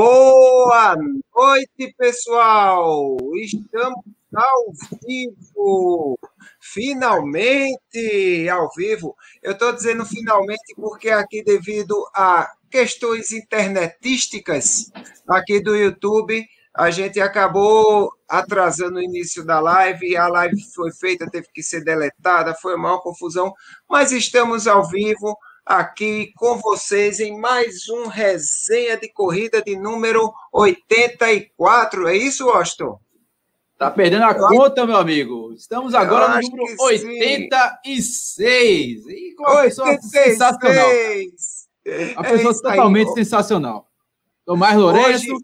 Boa noite, pessoal! Estamos ao vivo! Finalmente ao vivo! Eu estou dizendo finalmente porque aqui, devido a questões internetísticas aqui do YouTube, a gente acabou atrasando o início da live, a live foi feita, teve que ser deletada, foi uma confusão, mas estamos ao vivo aqui com vocês em mais um resenha de corrida de número 84. É isso, Austin? Tá perdendo a conta, meu amigo. Estamos agora no número 86. E com uma pessoa sensacional. Uma pessoa é totalmente aí, sensacional. Tomás Lourenço,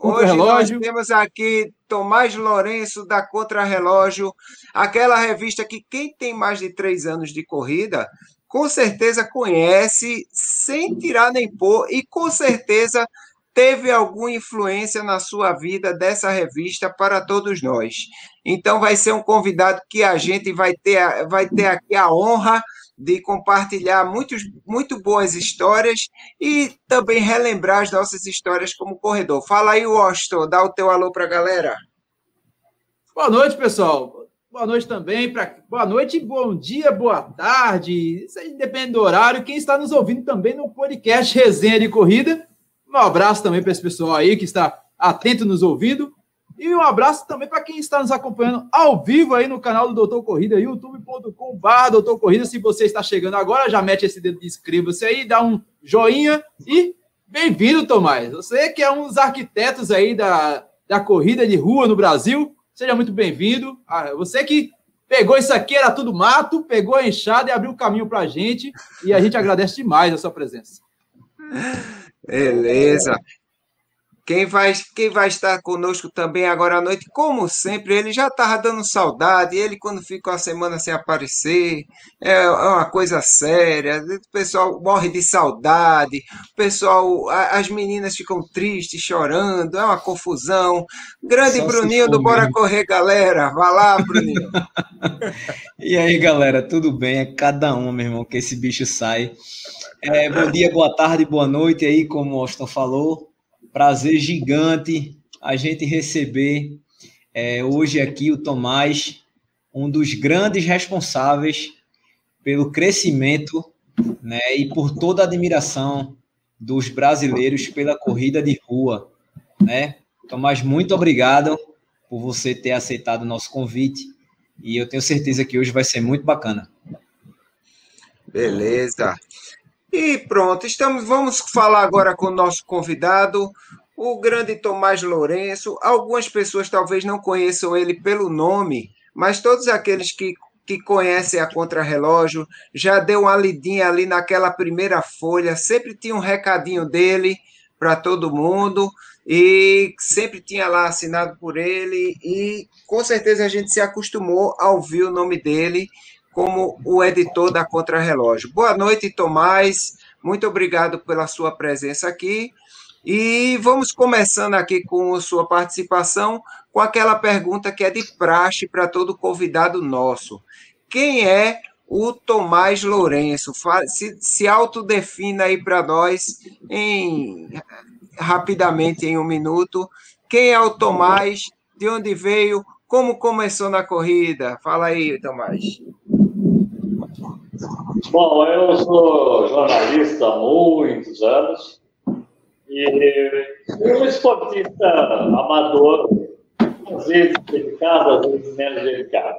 Hoje nós temos aqui Tomás Lourenço da Contra-Relógio, aquela revista que quem tem mais de três anos de corrida com certeza conhece, sem tirar nem pôr, e com certeza teve alguma influência na sua vida dessa revista para todos nós. Então, vai ser um convidado que a gente vai ter, vai ter aqui a honra de compartilhar muitos, muito boas histórias e também relembrar as nossas histórias como corredor. Fala aí, Washington, dá o teu alô para a galera. Boa noite, pessoal boa noite também. Pra... Boa noite, bom dia, boa tarde. Isso aí depende do horário. Quem está nos ouvindo também no podcast Resenha de Corrida. Um abraço também para esse pessoal aí que está atento nos ouvindo. E um abraço também para quem está nos acompanhando ao vivo aí no canal do Doutor Corrida, youtube.com.br Doutor Corrida. Se você está chegando agora, já mete esse dedo de inscreva-se aí, dá um joinha e bem-vindo, Tomás. Você que é um dos arquitetos aí da, da corrida de rua no Brasil, Seja muito bem-vindo. Ah, você que pegou isso aqui, era tudo mato, pegou a enxada e abriu o caminho para a gente. E a gente agradece demais a sua presença. Beleza. Quem vai, quem vai estar conosco também agora à noite, como sempre, ele já estava dando saudade, ele quando fica uma semana sem aparecer, é, é uma coisa séria, o pessoal morre de saudade, o pessoal, as meninas ficam tristes, chorando, é uma confusão. Grande Só Bruninho do Bora Correr, galera, vai lá, Bruninho. e aí, galera, tudo bem? É cada um, meu irmão, que esse bicho sai. É, bom dia, boa tarde, boa noite aí, como o Austin falou. Prazer gigante a gente receber é, hoje aqui o Tomás, um dos grandes responsáveis pelo crescimento né, e por toda a admiração dos brasileiros pela corrida de rua. Né? Tomás, muito obrigado por você ter aceitado o nosso convite e eu tenho certeza que hoje vai ser muito bacana. Beleza. E pronto, estamos, vamos falar agora com o nosso convidado, o grande Tomás Lourenço. Algumas pessoas talvez não conheçam ele pelo nome, mas todos aqueles que, que conhecem a Contrarrelógio já deu uma lidinha ali naquela primeira folha, sempre tinha um recadinho dele para todo mundo e sempre tinha lá assinado por ele e com certeza a gente se acostumou a ouvir o nome dele como o editor da Contrarrelógio. Boa noite, Tomás. Muito obrigado pela sua presença aqui. E vamos começando aqui com sua participação com aquela pergunta que é de praxe para todo convidado nosso. Quem é o Tomás Lourenço? Se, se autodefina aí para nós em rapidamente em um minuto. Quem é o Tomás? De onde veio? Como começou na corrida? Fala aí, Tomás. Bom, eu sou jornalista há muitos anos e um esportista amador, às vezes dedicado, às vezes menos dedicado.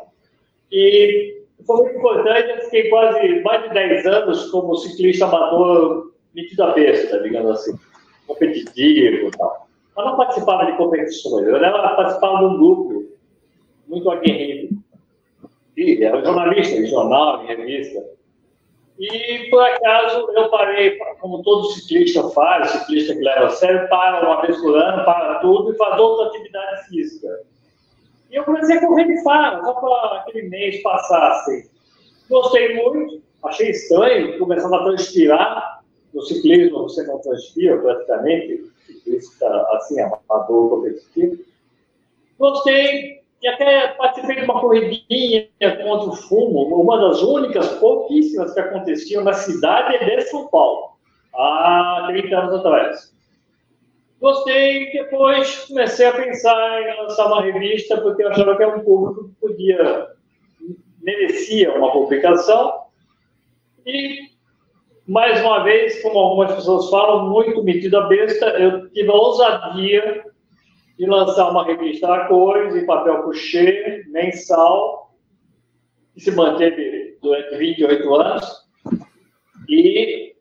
E foi muito importante, eu fiquei quase mais de 10 anos como ciclista amador metido a besta, digamos assim, competitivo e tal. Mas não participava de competições, eu participava de um grupo muito aguerrido. E era jornalista de jornal, de revista. E, por acaso, eu parei, como todo ciclista faz, ciclista que leva a sério, para uma vez por ano, para tudo e faz outra atividade física. E eu comecei a correr de fara, só para aquele mês passar assim. Gostei muito, achei estranho, começando a transpirar. No ciclismo você não transpira praticamente, ciclista assim, amador, competitivo. Gostei, e até participei de uma corridinha contra o fumo, uma das únicas, pouquíssimas que aconteciam na cidade de São Paulo, há 30 anos atrás. Gostei, depois comecei a pensar em lançar uma revista, porque eu achava que era um público que podia, merecia uma publicação. E, mais uma vez, como algumas pessoas falam, muito metido a besta, eu tive a ousadia de lançar uma revista a cores, em papel couché, mensal, que se manteve durante 28 anos. E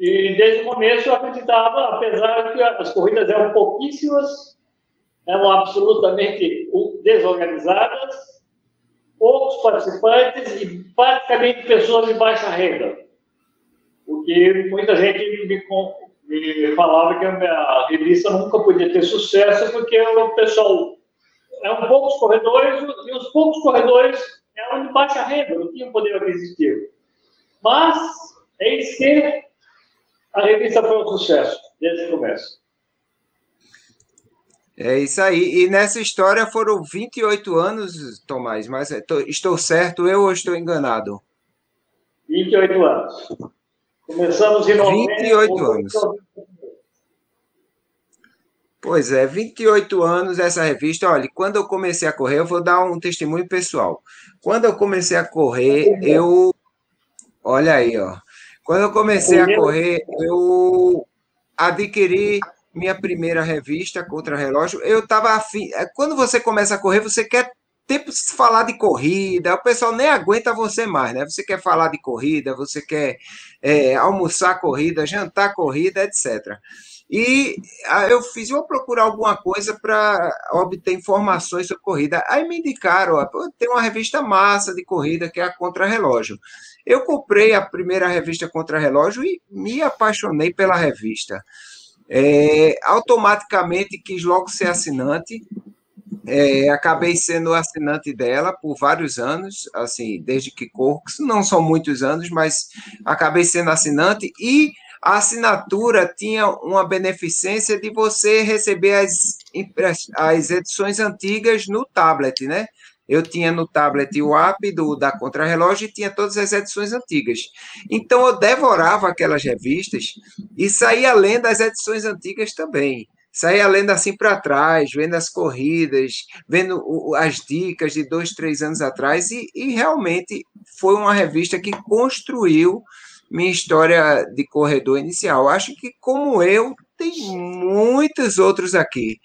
e desde o começo eu acreditava, apesar que as corridas eram pouquíssimas, eram absolutamente desorganizadas, poucos participantes e praticamente pessoas de baixa renda. Porque muita gente me, me falava que a revista nunca podia ter sucesso porque o pessoal eram poucos corredores e os poucos corredores eram de baixa renda, não tinham poder aquisitivo. Mas, eis que a revista foi um sucesso, desde o começo. É isso aí. E nessa história foram 28 anos, Tomás, mas estou certo eu ou estou enganado? 28 anos. Começamos em novembro. 28 anos. Pois é, 28 anos essa revista. Olha, quando eu comecei a correr, eu vou dar um testemunho pessoal. Quando eu comecei a correr, eu. Olha aí, ó. Quando eu comecei a correr, eu adquiri minha primeira revista contra relógio. Eu estava afim. É, quando você começa a correr, você quer tempo falar de corrida, o pessoal nem aguenta você mais, né? Você quer falar de corrida, você quer é, almoçar corrida, jantar corrida, etc. E eu fiz, vou procurar alguma coisa para obter informações sobre corrida. Aí me indicaram, ó, tem uma revista massa de corrida que é a Contra Relógio. Eu comprei a primeira revista Contra Relógio e me apaixonei pela revista. É, automaticamente quis logo ser assinante. É, acabei sendo assinante dela por vários anos, assim, desde que corro, não são muitos anos, mas acabei sendo assinante e a assinatura tinha uma beneficência de você receber as, as edições antigas no tablet, né? Eu tinha no tablet o app do, da Contrarrelógio e tinha todas as edições antigas. Então eu devorava aquelas revistas e saía lendo as edições antigas também. Saía lendo assim para trás, vendo as corridas, vendo as dicas de dois, três anos atrás, e, e realmente foi uma revista que construiu minha história de corredor inicial. Acho que, como eu, tem muitos outros aqui.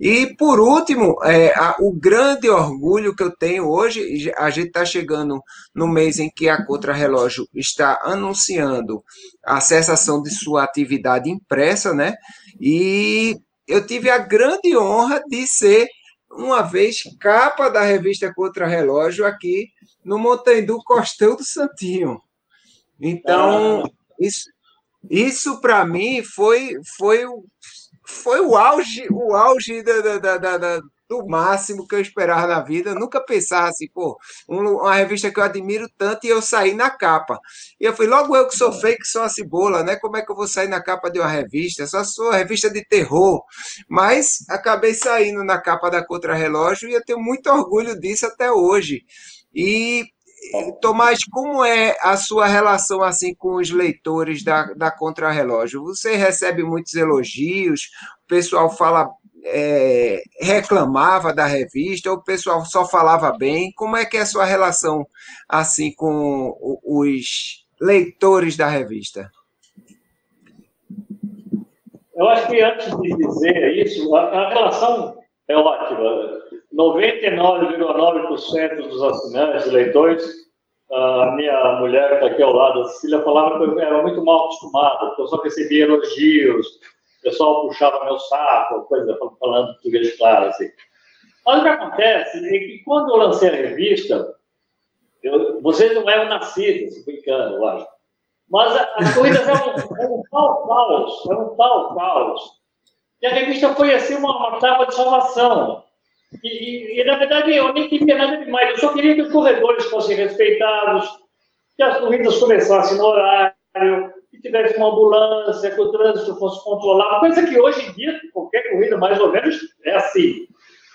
E, por último, é, a, o grande orgulho que eu tenho hoje, a gente está chegando no mês em que a Contrarrelógio está anunciando a cessação de sua atividade impressa, né? E eu tive a grande honra de ser, uma vez, capa da revista Contrarrelógio aqui no Montandu Costão do Santinho. Então, isso, isso para mim foi, foi foi o auge, o auge da, da, da, da, do máximo que eu esperava na vida. Eu nunca pensava assim, pô, uma revista que eu admiro tanto e eu saí na capa. E eu falei, logo eu que sou fake, sou a cebola, né? Como é que eu vou sair na capa de uma revista? Só sou revista de terror. Mas acabei saindo na capa da Contra-Relógio e eu tenho muito orgulho disso até hoje. E Tomás, como é a sua relação assim com os leitores da, da Contrarrelógio? Você recebe muitos elogios, o pessoal fala, é, reclamava da revista, ou o pessoal só falava bem? Como é que é a sua relação assim com os leitores da revista? Eu acho que antes de dizer isso, a, relação é ótima. 99,9% dos assinantes, leitores, a minha mulher que está aqui ao lado, a Cecília, falava que eu era muito mal acostumado, que eu só recebia elogios, o pessoal puxava meu saco, coisa, falando português claro, assim. Mas o que acontece é que quando eu lancei a revista, eu, vocês não eram nascidos, brincando, eu acho. Mas as corridas eram, eram um tal caos, eram um tal caos. E a revista foi assim uma, uma tábua de salvação. E, e, e, na verdade, eu nem queria nada demais. Eu só queria que os corredores fossem respeitados, que as corridas começassem no horário, que tivesse uma ambulância, que o trânsito fosse controlado. Coisa que hoje em dia, qualquer corrida, mais ou menos, é assim.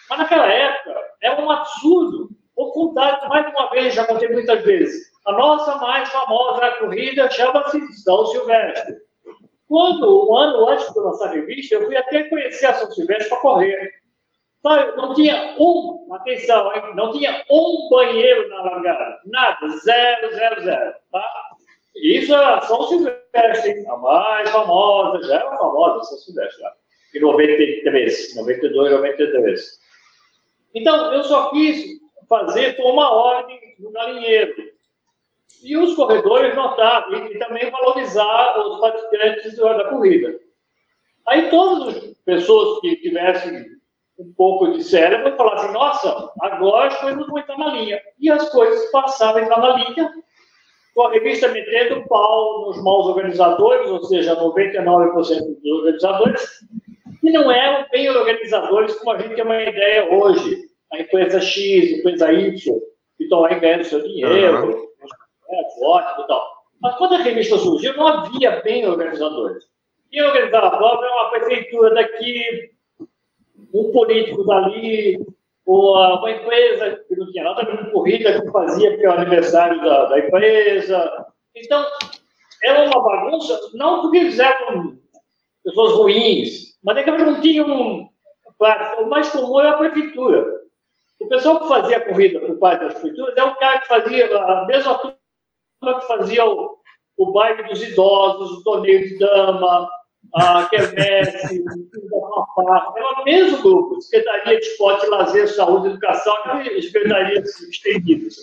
Mas naquela época, é um absurdo. Vou contar mais uma vez, já contei muitas vezes. A nossa mais famosa corrida chama-se São Silvestre. Quando, um ano antes de lançar a revista, eu fui até conhecer a São Silvestre para correr. Sabe, não tinha um, atenção, não tinha um banheiro na largada. Nada, zero, zero, zero. Tá? Isso é São Silvestre, a mais famosa, já era famosa São Silvestre, lá, em 93, 92, 93. Então, eu só quis fazer por uma ordem no galinheiro. E os corredores notaram, e, também valorizar os participantes da corrida. Aí todas as pessoas que tivessem um pouco de cérebro falassem, nossa, agora as coisas vão entrar na linha. E as coisas passaram a entrar na linha, com a revista metendo pau nos maus organizadores, ou seja, 99% dos organizadores, que não eram bem organizadores como a gente tem uma ideia hoje. A empresa X, a empresa Y, que estão aí ganhando seu dinheiro, uhum. é, ótimo e tal. Mas quando a revista surgiu, não havia bem organizadores. Quem organizava a prova era uma prefeitura daqui, um político dali, uma empresa que não tinha nada de corrida que fazia porque era o aniversário da, da empresa. Então, era uma bagunça, não porque eles eram pessoas ruins, mas é que eles não tinham. O mais comum era a prefeitura. O pessoal que fazia a corrida por parte das prefeituras é o cara que fazia a mesma turma que fazia o, o baile dos idosos, o torneio de dama, a quermesse, é o mesmo grupo, Secretaria de Esporte, Lazer, Saúde, Educação secretarias estendidas.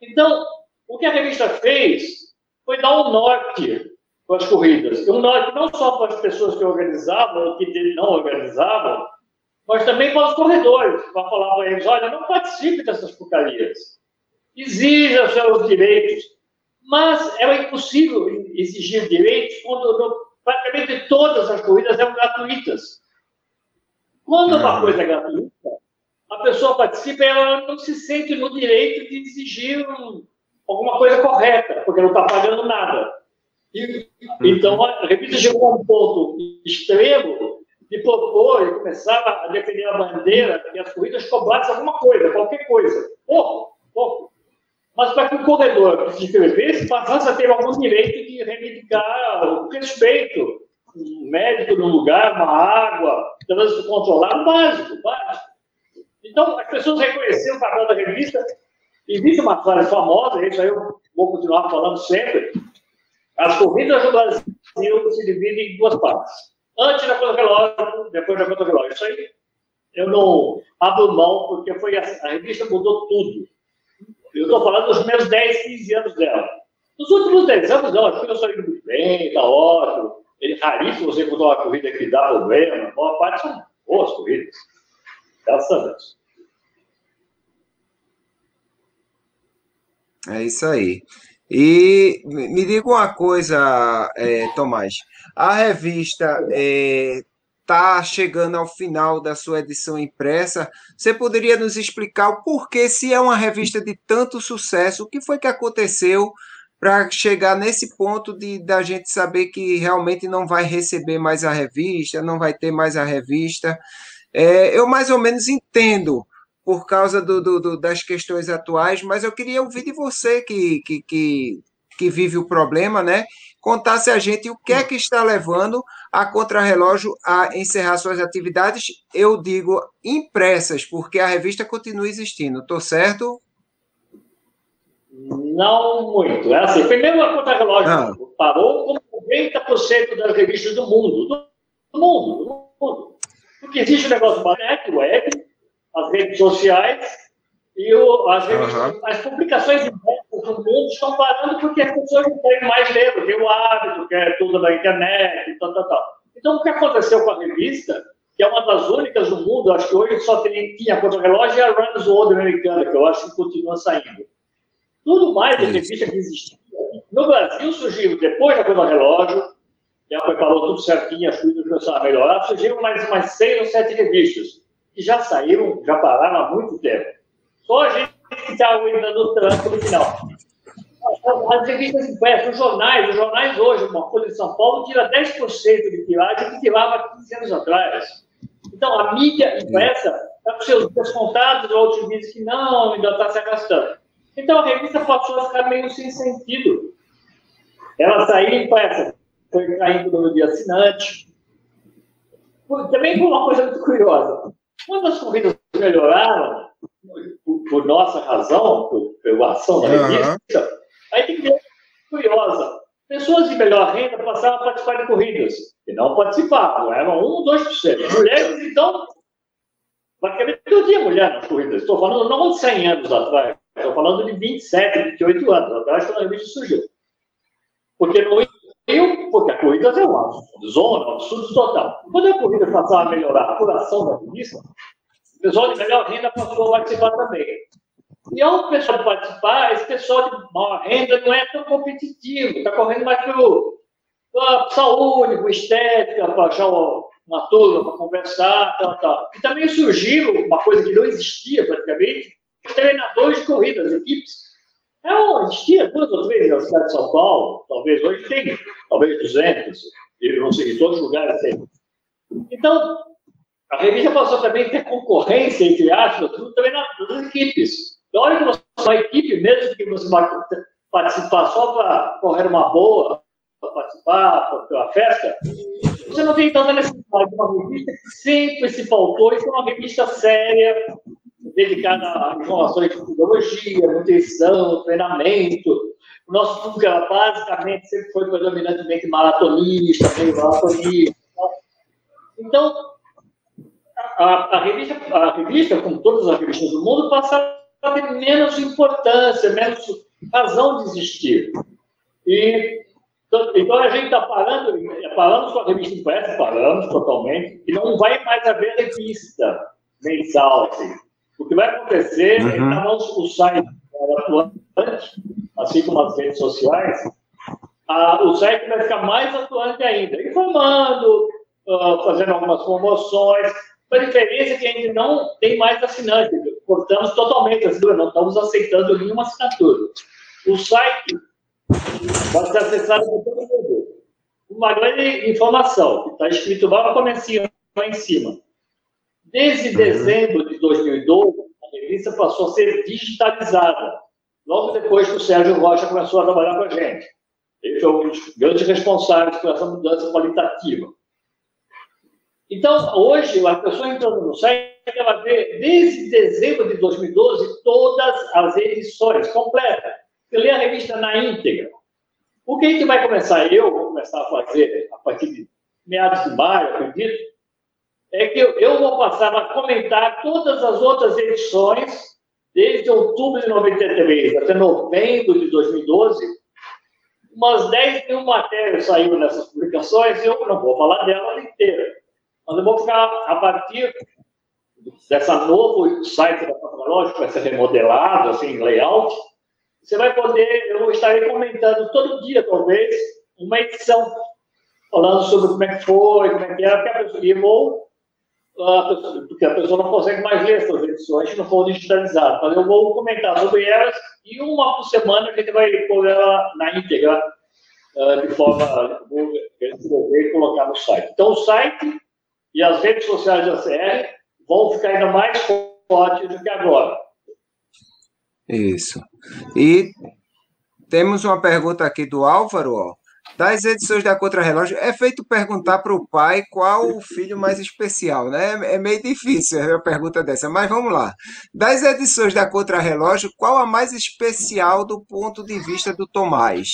Então, o que a revista fez foi dar um norte para as corridas. Um norte não só para as pessoas que organizavam que não organizavam, mas também para os corredores, para falar para eles, olha, não participe dessas porcarias. Exija seus direitos. Mas era impossível exigir direitos quando praticamente todas as corridas eram gratuitas. Quando uma coisa é gratuita, a pessoa participa e ela não se sente no direito de exigir um, alguma coisa correta, porque não está pagando nada. E, então, a revista chegou a um ponto extremo de propor e começava a defender a bandeira que as corridas cobrassem alguma coisa, qualquer coisa. Pouco, pouco mas para que o corredor que se passasse a ter algum direito de reivindicar o respeito, um médico no lugar, uma água, trânsito controlado, básico, básico. Então, as pessoas reconheceram o papel da revista, existe uma frase famosa, isso aí eu vou continuar falando sempre, as corridas do Brasil se dividem em duas partes. Antes da contra-relógio, depois da contra-relógio. Isso aí eu não abro mão, porque foi a, a revista mudou tudo eu estou falando dos meus 10, 15 anos dela. Nos últimos 10 anos, não, que eu estou indo muito bem, está ótimo. É raríssimo você encontrar uma corrida que dá problema. A maior parte são boas corridas. Graças a Deus. É isso aí. E me diga uma coisa, é, Tomás. A revista é, está chegando ao final da sua edição impressa, você poderia nos explicar o porquê, se é uma revista de tanto sucesso, o que foi que aconteceu para chegar nesse ponto de da gente saber que realmente não vai receber mais a revista, não vai ter mais a revista. É, eu mais ou menos entendo por causa do, do, do, das questões atuais, mas eu queria ouvir de você que, que, que, que vive o problema, né? Contasse a gente o que é que está levando a Contrarrelógio a encerrar suas atividades, eu digo impressas, porque a revista continua existindo. Estou certo? Não muito. É assim, primeiro a Contrarrelógio ah. parou como 90% das revistas do mundo. Do mundo, do mundo. Porque existe o negócio da net, web, as redes sociais, e o, as, uhum. as publicações mundo estão parando porque as pessoas não têm mais ler, porque o hábito, que é tudo da internet, e tal, tal, tal. Então, o que aconteceu com a revista, que é uma das únicas do mundo, acho que hoje só tem, tinha contra-relógio, e a Runs World americana, que eu acho que continua saindo. Tudo mais de revista que existia. No Brasil surgiu, depois da contra-relógio, já preparou tudo certinho, as coisas começaram a melhorar, surgiram mais umas seis ou sete revistas, que já saíram, já pararam há muito tempo. Só a gente está ainda no tranco no final. As revistas impressas, os jornais, os jornais hoje, uma Folha de São Paulo tira 10% de tiragem que tirava 15 anos atrás. Então, a mídia impressa está com seus descontados, outros dizem que não, ainda está se arrastando. Então, a revista passou a ficar meio sem sentido. Ela saía impressa, foi caindo no dia assinante. Também foi uma coisa muito curiosa. Quando as corridas melhoraram, por, por nossa razão, por, pela ação da revista, uhum. Aí tem ver curiosa. Pessoas de melhor renda passaram a participar de corridas, e não participavam, eram 1 ou 2%. Mulheres, então, praticamente todo dia mulher nas corridas. Estou falando não de 100 anos atrás, estou falando de 27, 28 anos atrás, quando a revista surgiu. Porque não iam, porque a corrida é uma zona, um absurdo total. Quando a corrida passava a melhorar a apuração da revista, o pessoal de melhor renda passou a participar também. E ao pessoal participar, esse pessoal de maior renda não é tão competitivo, está correndo mais pela saúde, por estética, para achar uma turma para conversar, tal, tal. E também surgiu uma coisa que não existia praticamente, treinadores de corridas, equipes. É, existia duas ou três na cidade de São Paulo, talvez hoje tem, talvez 200, e não sei, em todos os lugares tem. Então, a revista passou também a ter concorrência, entre aspas, também nas equipes. Na hora que você uma equipe, mesmo que você participar só para correr uma boa, para participar, para uma festa, você não tem tanta necessidade de uma revista que sempre se faltou, isso é uma revista séria, dedicada a informações de metodologia, nutrição, treinamento. O nosso público era basicamente, sempre foi predominantemente maratonista, meio maratonista. Então, a, a, revista, a revista, como todas as revistas do mundo, passa ter menos importância, menos razão de existir. E, então a gente está parando, paramos com a revista impressa, paramos totalmente, e não vai mais haver revista mensal. Assim. O que vai acontecer uhum. é que o site atuante, assim como as redes sociais, a, o site vai ficar mais atuante ainda, informando, uh, fazendo algumas promoções, a diferença é que a gente não tem mais assinante, cortamos totalmente a assinatura, não estamos aceitando nenhuma assinatura. O site pode ser acessado por todo mundo. Uma grande informação, que está escrito lá no comecinho, lá em cima. Desde uhum. dezembro de 2012, a revista passou a ser digitalizada, logo depois que o Sérgio Rocha começou a trabalhar com a gente. Ele foi um dos grandes responsáveis por essa mudança qualitativa. Então, hoje, a pessoa entrando no site, ela vê, desde dezembro de 2012, todas as edições completas. Você lê a revista na íntegra. O que a gente vai começar, eu vou começar a fazer a partir de meados de maio, acredito, é que eu vou passar a comentar todas as outras edições, desde outubro de 93 até novembro de 2012, umas 10 mil matérias saíram nessas publicações, eu não vou falar delas inteiras mas eu vou ficar, a partir dessa novo site da Patológica, vai ser remodelado, assim, layout, você vai poder, eu estarei comentando todo dia, talvez, uma edição, falando sobre como é que foi, como é que era, porque a pessoa, e vou, a pessoa, porque a pessoa não consegue mais ler essas edições não for digitalizado. Mas eu vou comentar sobre elas e uma por semana a gente vai pôr ela na íntegra, uh, de forma, vou escrever e colocar no site. Então, o site e as redes sociais da CR vão ficar ainda mais fortes do que agora. Isso. E temos uma pergunta aqui do Álvaro, ó. Das edições da Contra-Relógio, é feito perguntar para o pai qual o filho mais especial, né? É meio difícil a pergunta dessa, mas vamos lá. Das edições da Contra-Relógio, qual a mais especial do ponto de vista do Tomás?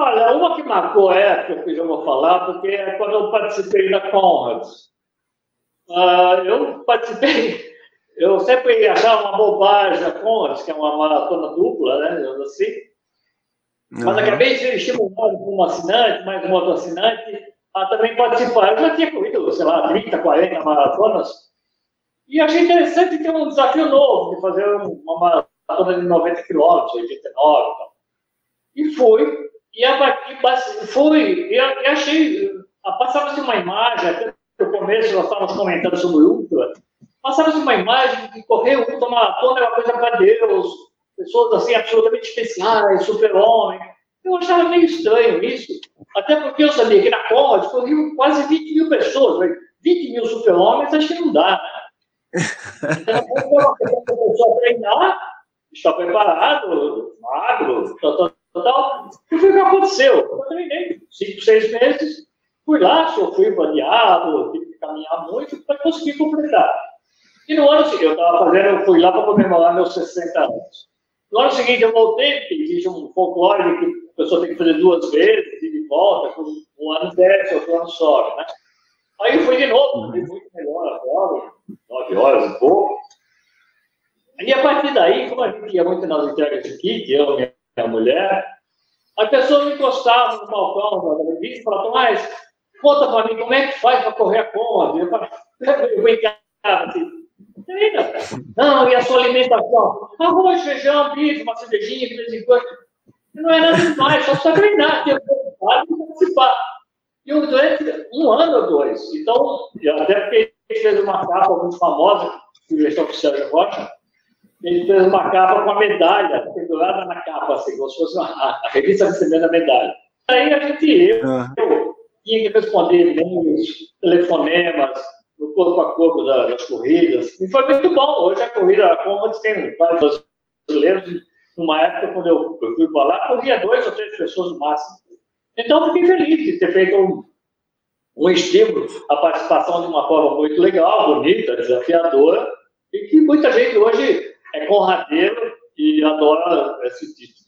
Olha, uma que marcou época, que eu já vou falar, porque é quando eu participei da Conrad. Uh, eu participei, eu sempre ia achar uma bobagem a Conrad, que é uma maratona dupla, né, assim. Mas uhum. acabei de estimulado por um assinante, mais um outro assinante, a também participar. Eu já tinha corrido, sei lá, 30, 40 maratonas, e achei interessante ter um desafio novo, de fazer uma maratona de 90 quilômetros, 89 e. E fui, e a partir fui, eu achei, passava-se uma imagem, até no começo nós estávamos comentando sobre o Ultra, passava-se uma imagem de correr o Ultra Maratona é uma coisa para Deus, pessoas assim absolutamente especiais, super-homem. Eu achava meio estranho isso, até porque eu sabia que na Conrad corriam quase 20 mil pessoas, 20 mil super-homens, acho que não dá, né? Então, a pessoa treinar, está preparado, magro, tá, Então, o que aconteceu? Eu cinco, seis meses, fui lá, sofri bandeado, tive que caminhar muito para conseguir completar. E no ano seguinte, eu estava fazendo, eu fui lá para comemorar meus 60 anos. No ano seguinte, eu voltei, porque existe um folclore que a pessoa tem que fazer duas vezes, e de volta, um ano desce, outro ano sobe, né? Aí eu fui de novo, fui muito melhor agora, nove horas e pouco. E a partir daí, como a gente ia muito nas entregas de kit, eu e minha mulher, a pessoa me encostava no balcão da revista e falava, mas conta para mim como é que faz para correr a conta. Eu, brincava assim. Não, e a sua alimentação? Arroz, feijão, bife, uma cervejinha de vez em quando. Não é nada demais, só precisa treinar, ter participar. E durante um ano ou dois. Então, até porque ele fez uma capa muito famosa, que o oficial de Rocha, ele fez uma capa com a medalha pendurada na capa, assim, como se fosse uma, a, revista recebendo a medalha. Aí a gente, eu, eu tinha que responder e-mails, telefonemas, no corpo a corpo das corridas. E foi muito bom. Hoje a corrida, a Commons tem vários brasileiros. Numa época, quando eu, eu fui para lá, corria dois ou três pessoas no máximo. Então, fiquei feliz de ter feito um, um estímulo, a participação de uma forma muito legal, bonita, desafiadora, e que muita gente hoje é conradeiro e adora esse título.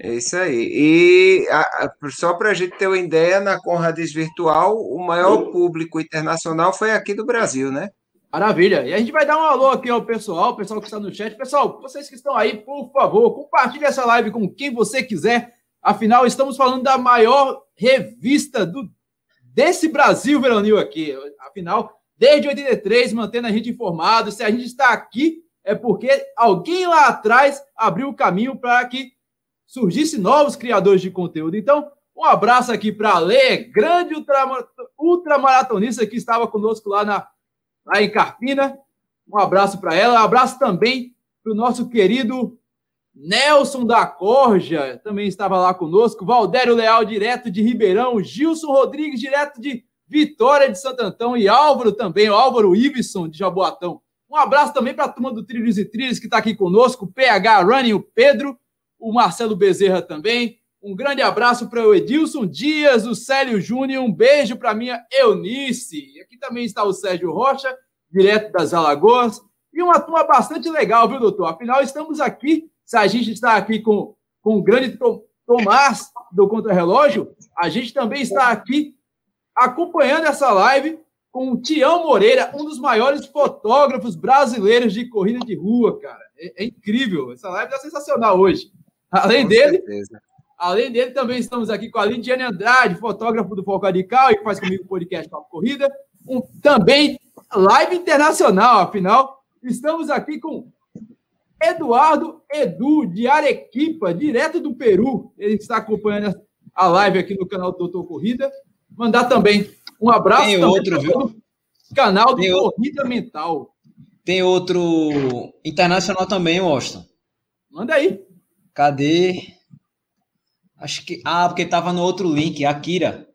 É isso aí. E a, a, só para a gente ter uma ideia, na Conrads Virtual, o maior público internacional foi aqui do Brasil, né? Maravilha. E a gente vai dar um alô aqui ao pessoal, o pessoal que está no chat. Pessoal, vocês que estão aí, por favor, compartilhe essa live com quem você quiser. Afinal, estamos falando da maior revista do, desse Brasil Veronil aqui. Afinal, desde 83, mantendo a gente informado. Se a gente está aqui, é porque alguém lá atrás abriu o caminho para que surgisse novos criadores de conteúdo. Então, um abraço aqui para a Lê, grande ultramaratonista que estava conosco lá, na, lá em Carpina. Um abraço para ela. Um abraço também para o nosso querido Nelson da Corja, também estava lá conosco. Valdério Leal, direto de Ribeirão. Gilson Rodrigues, direto de Vitória de Santo Antão. E Álvaro também, Álvaro Iveson, de Jaboatão. Um abraço também para a turma do Trilhos e Trilhos que está aqui conosco. PH Running, o Pedro o Marcelo Bezerra também. Um grande abraço para o Edilson Dias, o Célio Júnior, um beijo para minha Eunice. Aqui também está o Sérgio Rocha, direto das Alagoas. E uma turma bastante legal, viu, doutor? Afinal, estamos aqui, se a gente está aqui com, com o grande Tomás do Contra-Relógio, a gente também está aqui acompanhando essa live com o Tião Moreira, um dos maiores fotógrafos brasileiros de corrida de rua, cara. É, é incrível. Essa live está sensacional hoje. Além Com dele, certeza. além dele, também estamos aqui com a Lidiane Andrade, fotógrafo do Foco Radical, e faz comigo o podcast Papo Corrida. Um, também live internacional, afinal, estamos aqui com Eduardo Edu, de Arequipa, direto do Peru. Ele está acompanhando a live aqui no canal do Doutor Corrida. Mandar também um abraço Tem outro, viu? canal do Tem Corrida outro. Mental. Tem outro internacional também, Washington. Manda aí. Cadê? Acho que. Ah, porque estava no outro link, Akira.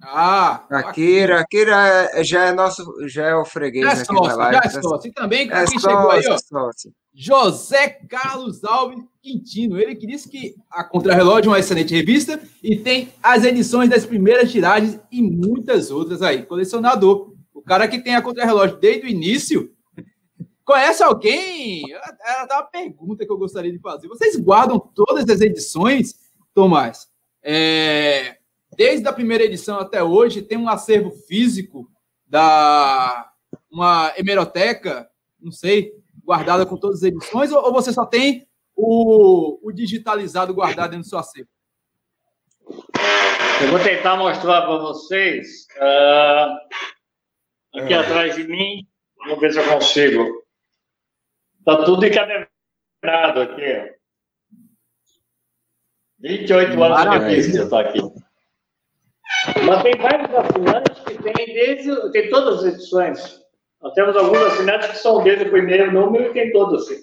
Ah, Akira, Akira é, já é nosso, já é o freguês é sócio, live. Já é sócio. E também é quem chegou aí, ó, sócio. José Carlos Alves Quintino. Ele que disse que a Contrarrelógio é uma excelente revista e tem as edições das primeiras tiragens e muitas outras aí. Colecionador. O cara que tem a Contrarrelógio desde o início Conhece alguém? Era uma pergunta que eu gostaria de fazer. Vocês guardam todas as edições, Tomás? É, desde a primeira edição até hoje, tem um acervo físico da uma hemeroteca, não sei, guardada com todas as edições, ou, você só tem o, o digitalizado guardado dentro do seu acervo? Eu vou tentar mostrar para vocês. Uh, aqui é. atrás de mim, vamos ver se eu consigo. Está tudo encadernado aqui. 28 anos de revista está aqui. Mas tem vários assinantes que tem desde. Tem todas as edições. Nós temos alguns assinantes que são desde o primeiro número e tem todos assim.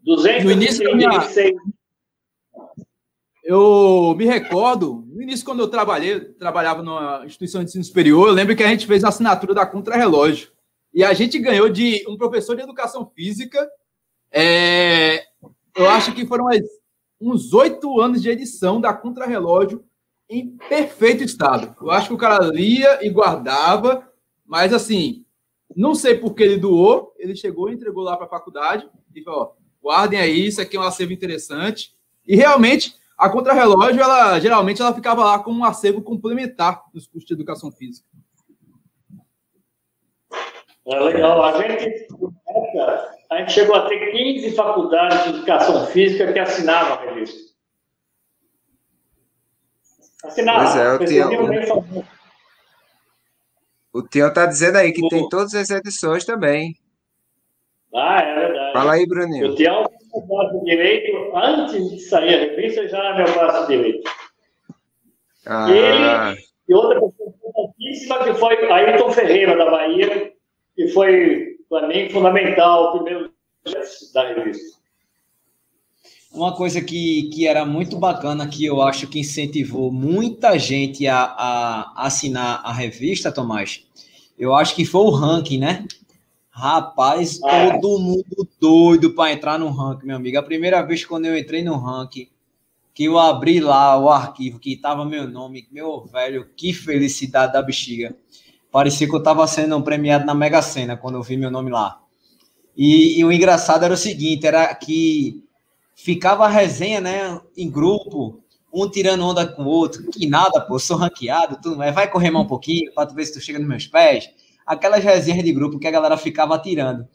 236. No início minha... Eu me recordo, no início, quando eu trabalhei, trabalhava numa instituição de ensino superior, eu lembro que a gente fez a assinatura da Contra-Relógio. E a gente ganhou de um professor de educação física É, eu acho que foram uns oito anos de edição da Contrarrelógio em perfeito estado. Eu acho que o cara lia e guardava, mas assim, não sei por que ele doou, ele chegou e entregou lá para a faculdade e falou: ó, guardem aí, isso aqui é um acervo interessante. E realmente, a contrarrelógio, ela geralmente ela ficava lá como um acervo complementar dos cursos de educação física. É legal. A gente, a gente chegou a ter 15 faculdades de educação física que assinavam a revista. Assinavam. Pois é, o Tião, o Tião está dizendo aí que o... tem todas as edições também. Ah, é verdade. Fala aí, Bruninho. O Tião o braço direito, antes de sair a revista, já era meu braço direito. Ah. Ele e outra pessoa importantíssima que foi Ayrton Ferreira, da Bahia, que foi, para mim, fundamental, o primeiro da revista. Uma coisa que, que era muito bacana, que eu acho que incentivou muita gente a, a assinar a revista, Tomás, eu acho que foi o ranking, né? Rapaz, é. todo mundo doido para entrar no ranking, meu amigo. A primeira vez quando eu entrei no ranking, que eu abri lá o arquivo que tava meu nome, meu velho, que felicidade da bexiga. Parecia que eu tava sendo premiado na Mega Sena quando eu vi meu nome lá. E, e, o engraçado era o seguinte, era que ficava a resenha, né, em grupo, um tirando onda com o outro, que nada, pô, sou ranqueado, tu vai correr mais um pouquinho para tu ver se tu chega nos meus pés. Aquelas resenhas de grupo que a galera ficava tirando.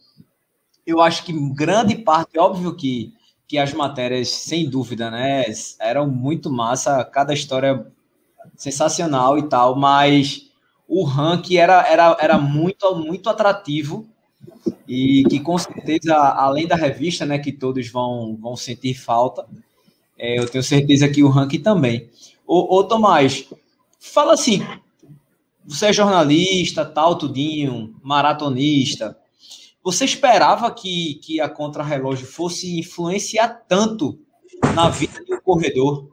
Eu acho que grande parte, óbvio que, que as matérias, sem dúvida, né, eram muito massa, cada história sensacional e tal, mas o ranking era, era, era muito, muito atrativo e que com certeza, além da revista, né, que todos vão, vão sentir falta, é, eu tenho certeza que o ranking também. Ô, ô Tomás, fala assim, você é jornalista, tal, tudinho, maratonista. Você esperava que, que a contrarrelógio fosse influenciar tanto na vida do corredor?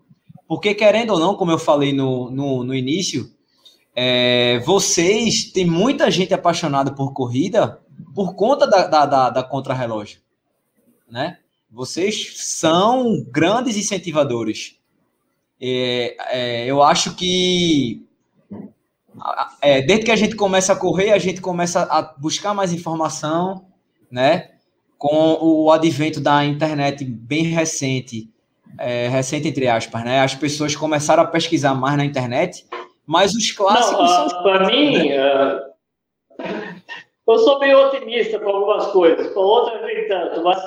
Porque, querendo ou não, como eu falei no, no, no início, é, vocês têm muita gente apaixonada por corrida por conta da, da, da, da contrarrelógio, né? Vocês são grandes incentivadores. É, é, eu acho que é, desde que a gente começa a correr, a gente começa a buscar mais informação, né? Com o advento da internet bem recente, é, recente entre aspas, né? As pessoas começaram a pesquisar mais na internet, mas os clássicos Não, uh, Para mim, uh, eu sou bem otimista com algumas coisas, com outras nem tanto, mas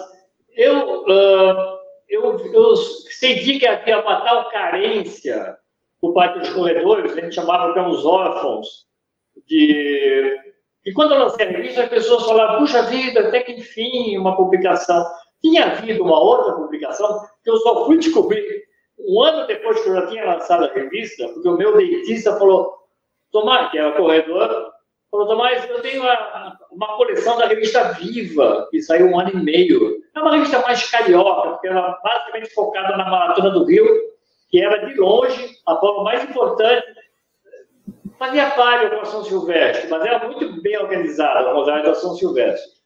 eu, uh, eu, eu senti que havia uma tal carência por parte dos corredores, a gente chamava que os órfãos, de... E quando eu lancei a revista, as pessoas falavam, puxa vida, até que enfim, uma publicação. Tinha havido uma outra publicação que eu só fui descobrir um ano depois que eu já tinha lançado a revista, porque o meu dentista falou, Tomás, que era corredor, falou, Tomás, eu tenho uma, uma coleção da revista Viva, que saiu um ano e meio. É uma revista mais carioca, porque era basicamente focada na Maratona do Rio, que era de longe a prova mais importante. Fazia palio com a São Silvestre, mas era muito bem organizada, a Rosário da São Silvestre.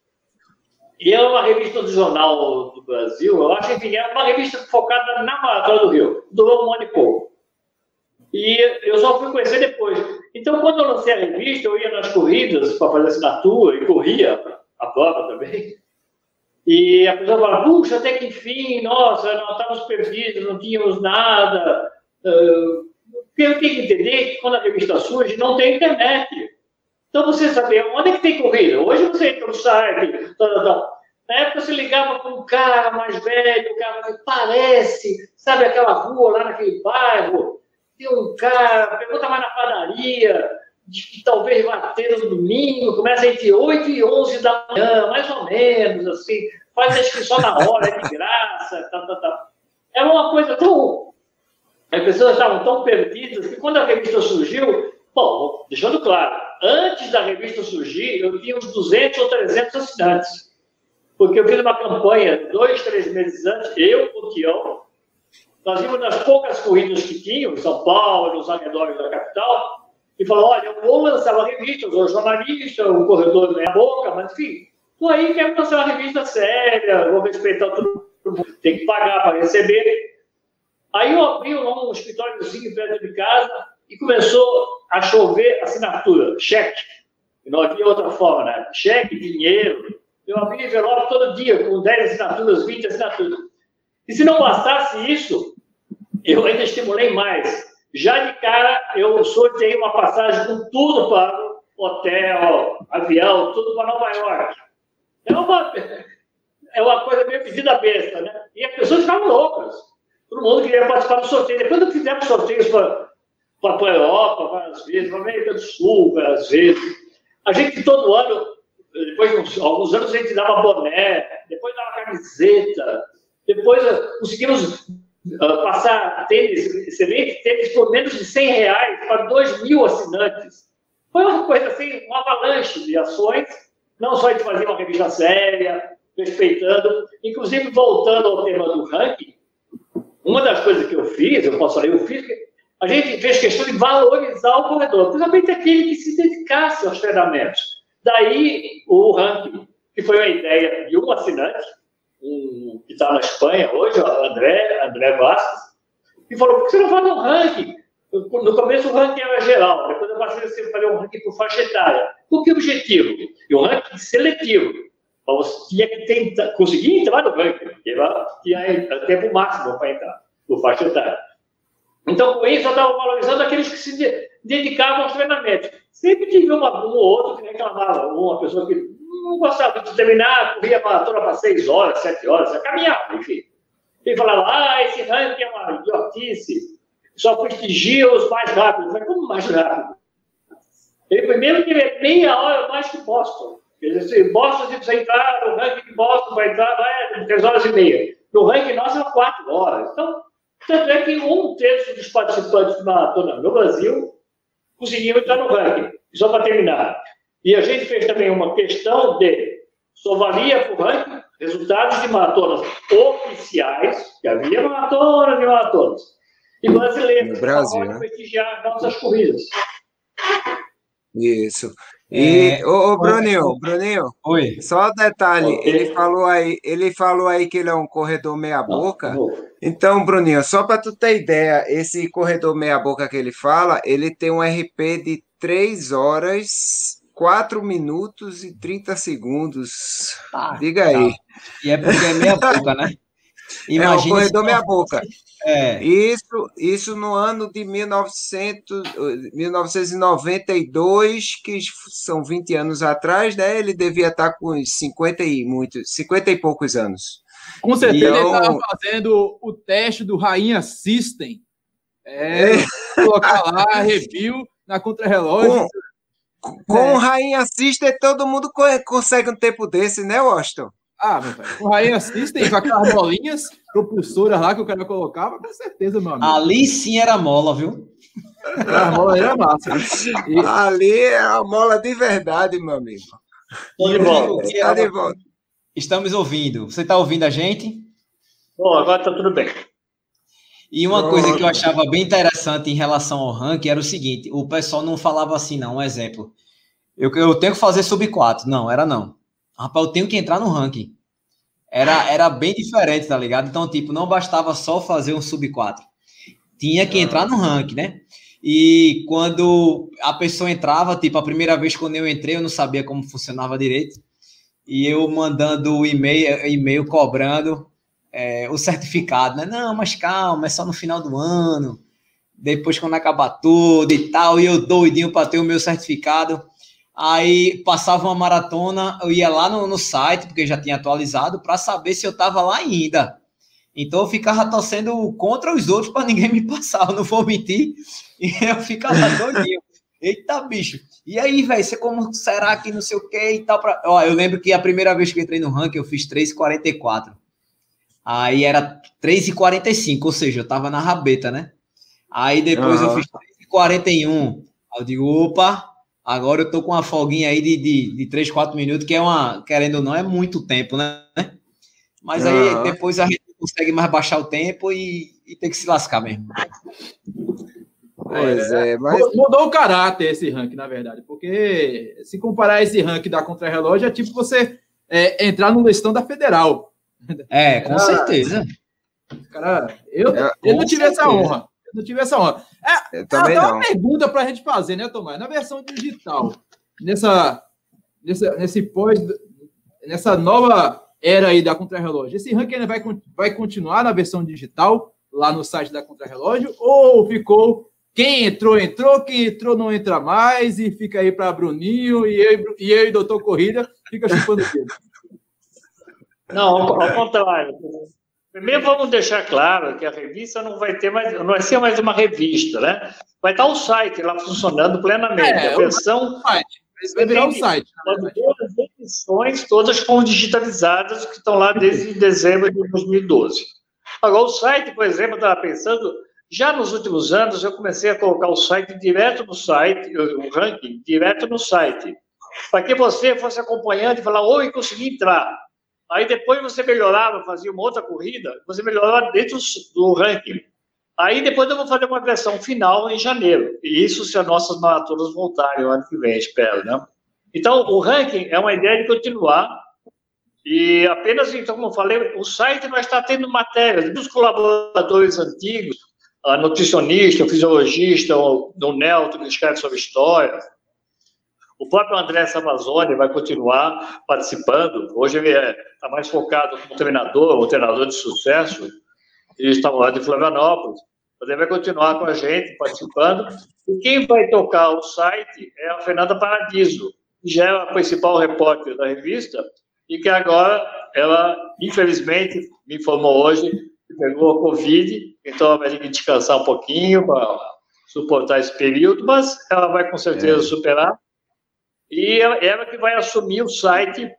E é uma revista do Jornal do Brasil, eu acho que era uma revista focada na Maratona do Rio. Durou um ano e pouco. E eu só fui conhecer depois. Então, quando eu lancei a revista, eu ia nas corridas para fazer assinatura e corria a prova também. E a pessoa fala, puxa, até que enfim, nossa, nós estávamos perdidos, não tínhamos nada. Porque eu tenho que entender que quando a revista surge, não tem internet. Então você sabe onde é que tem corrida. Hoje você entra no site, tal, tal, tal. Na época você ligava para um cara mais velho, o cara parece, sabe aquela rua lá naquele bairro, tem um cara, pergunta mais na padaria, de que talvez vá ter no domingo, começa entre 8 e 11 da manhã, mais ou menos, assim, faz a inscrição na hora, é de graça, tá, tá, tá. É uma coisa tão. As pessoas estavam tão perdidas que quando a revista surgiu, bom, deixando claro, antes da revista surgir, eu tinha uns 200 ou 300 assinantes. Porque eu fiz uma campanha dois, três meses antes, eu, o Tião, nós vimos nas poucas corridas que tinham, em São Paulo, nos arredores da capital, e falou: olha, eu vou lançar uma revista, eu sou jornalista, o corredor não é a boca, mas enfim, Pô, aí quer fazer uma revista séria, vou respeitar tudo, tem que pagar para receber. Aí eu abri um, um escritóriozinho perto de casa e começou a chover assinatura, cheque. Não havia outra forma, né? Cheque, dinheiro. Eu abri envelope todo dia, com 10 assinaturas, 20 assinaturas. E se não bastasse isso, eu ainda estimulei mais. Já de cara, eu sorteei uma passagem com tudo pago, hotel, avião, tudo para Nova York. É uma, é uma coisa meio pedida besta, né? E as pessoas ficavam loucas. Todo mundo queria participar do sorteio. Depois eu fizemos sorteios para a Europa várias vezes, para a América do Sul várias vezes. A gente todo ano, depois de alguns anos, a gente dava boné, depois dava camiseta, depois eh, conseguimos uh, passar tênis, excelente tênis por menos de 100 reais para 2 mil assinantes. Foi uma coisa assim, uma avalanche de ações, não só de fazer uma revista séria, respeitando, inclusive voltando ao tema do ranking, uma das coisas que eu fiz, eu posso falar, eu fiz, a gente fez questão de valorizar o corredor, principalmente aquele que se dedicasse aos treinamentos. Daí o ranking, que foi uma ideia de um assinante, um, que está na Espanha hoje, o André, André Vasquez, e falou, por que você não faz um ranking? No começo o ranking era geral, depois eu passei a fazer um ranking por faixa etária. Por que objetivo? E um ranking seletivo. Você tinha que tentar, conseguir entrar no ranking, porque lá tinha tempo máximo para entrar, por faixa etária. Então, com isso, eu estava valorizando aqueles que se dedicavam aos treinamentos. Sempre tive uma, um ou outro que reclamava, uma pessoa que não gostava de terminar, corria maratona para seis horas, sete horas, caminhava, enfim. E falava, ah, esse ranking é uma idiotice, só prestigia os mais rápidos. Falei, como mais rápido? Ele primeiro é meia hora mais que Boston. Quer dizer, Boston, se você entrar, no ranking de Boston vai entrar, vai três horas e meia. No ranking nosso é quatro horas. Então, tanto é que um terço dos participantes de maratona no Brasil conseguiam entrar no ranking. Só para terminar. E a gente fez também uma questão de só valia por ranking resultados de maratonas oficiais, que havia maratonas e maratonas, e brasileiras, no Brasil, né? prestigiar nossas corridas. Isso. E, é... ô, ô Bruninho, Bruninho, Oi. só um detalhe, ele falou aí, ele falou aí que ele é um corredor meia boca. Então, Bruninho, só para tu ter ideia, esse corredor meia boca que ele fala, ele tem um RP de 3 horas, 4 minutos e 30 segundos. Ah, Diga aí. Tá. E é porque é meia boca, né? Imagina é o corredor meia boca. É. Isso, isso no ano de 1900, 1992, que são 20 anos atrás, né? Ele devia estar com 50 e muito, 50 e poucos anos. Com certeza ele estava fazendo o teste do Rainha System. É, é. colocar lá, review na contrarrelógio. Com, com o Rainha System, todo mundo consegue um tempo desse, né, Washington? Ah, meu pai. O Rainha System, com aquelas bolinhas propulsoras lá que o cara colocava, com certeza, meu amigo. Ali sim era mola, viu? A mola era massa. E... Ali é a mola de verdade, meu amigo. de volta. Está de volta. Estamos ouvindo. Você está ouvindo a gente? Bom, agora está tudo bem. E uma coisa que eu achava bem interessante em relação ao ranking era o seguinte: o pessoal não falava assim, não. Um exemplo. Eu, eu tenho que fazer sub 4. Não, era não. Rapaz, eu tenho que entrar no ranking. Era, era bem diferente, tá ligado? Então, tipo, não bastava só fazer um sub 4. Tinha que entrar no ranking, né? E quando a pessoa entrava, tipo, a primeira vez quando eu entrei, eu não sabia como funcionava direito. E eu mandando o e-mail, e-mail cobrando é, o certificado, né? Não, mas calma, é só no final do ano. Depois, quando acabar tudo e tal, e eu doidinho para ter o meu certificado. Aí passava uma maratona, eu ia lá no, no site, porque já tinha atualizado, para saber se eu estava lá ainda. Então eu ficava torcendo contra os outros para ninguém me passar, eu não vou mentir. E eu ficava doidinho. Eita, bicho. E aí, velho, você como será que não sei o que e tal? Pra... Ó, eu lembro que a primeira vez que entrei no ranking eu fiz 3,44. Aí era 3,45, ou seja, eu tava na rabeta, né? Aí depois uhum. eu fiz 3,41. Aí eu digo, opa, Agora eu tô com uma folguinha aí de, de, de 3, 4 minutos, que é uma, querendo ou não, é muito tempo, né? Mas aí depois a gente consegue mais baixar o tempo e, e tem que se lascar mesmo. Pois é, é mas... Mudou o caráter esse ranking, na verdade, porque se comparar esse ranking da Contrarrelógio, é tipo você é, entrar no listão da Federal. É, com certeza. Cara, eu, é, eu não tive certeza. essa honra. Eu não tive essa honra. É, eu também até não. uma pergunta para a gente fazer, né, Tomás? Na versão digital, nessa, nessa, nesse pós, nessa nova era aí da Contrarrelógio, esse ranking ainda vai, vai continuar na versão digital, lá no site da Contrarrelógio, ou ficou quem entrou, entrou, quem entrou não entra mais e fica aí para Bruninho e eu, e eu e doutor Corrida fica chupando o dedo. Não, ao contrário. Primeiro vamos deixar claro que a revista não vai ter mais, não vai ser mais uma revista, né? Vai estar o site lá funcionando plenamente. É, a versão vai virar um site. As edições todas foram digitalizadas que estão lá desde dezembro de 2012. Agora o site, por exemplo, estava pensando já nos últimos anos, eu comecei a colocar o site direto no site, o ranking direto no site, para que você fosse acompanhando e falar, oi, consegui entrar. Aí depois você melhorava, fazia uma outra corrida, você melhorava dentro do ranking. Aí depois eu vou fazer uma versão final em janeiro. E isso se as nossas maratonas voltarem no ano que vem, espero, né? Então, o ranking é uma ideia de continuar. E apenas, então, como eu falei, o site vai estar tendo matérias dos colaboradores antigos, a nutricionista, o fisiologista, o, o que escreve sobre história. O próprio André Samazoni vai continuar participando. Hoje ele está é, mais focado como treinador, um treinador de sucesso. Ele está lá de Florianópolis. Mas ele vai continuar com a gente, participando. E quem vai tocar o site é a Fernanda Paradiso, que já é a principal repórter da revista e que agora ela, infelizmente, me informou hoje pegou a Covid, então ela vai ter que descansar um pouquinho para suportar esse período, mas ela vai com certeza é. superar. E ela, ela que vai assumir o site,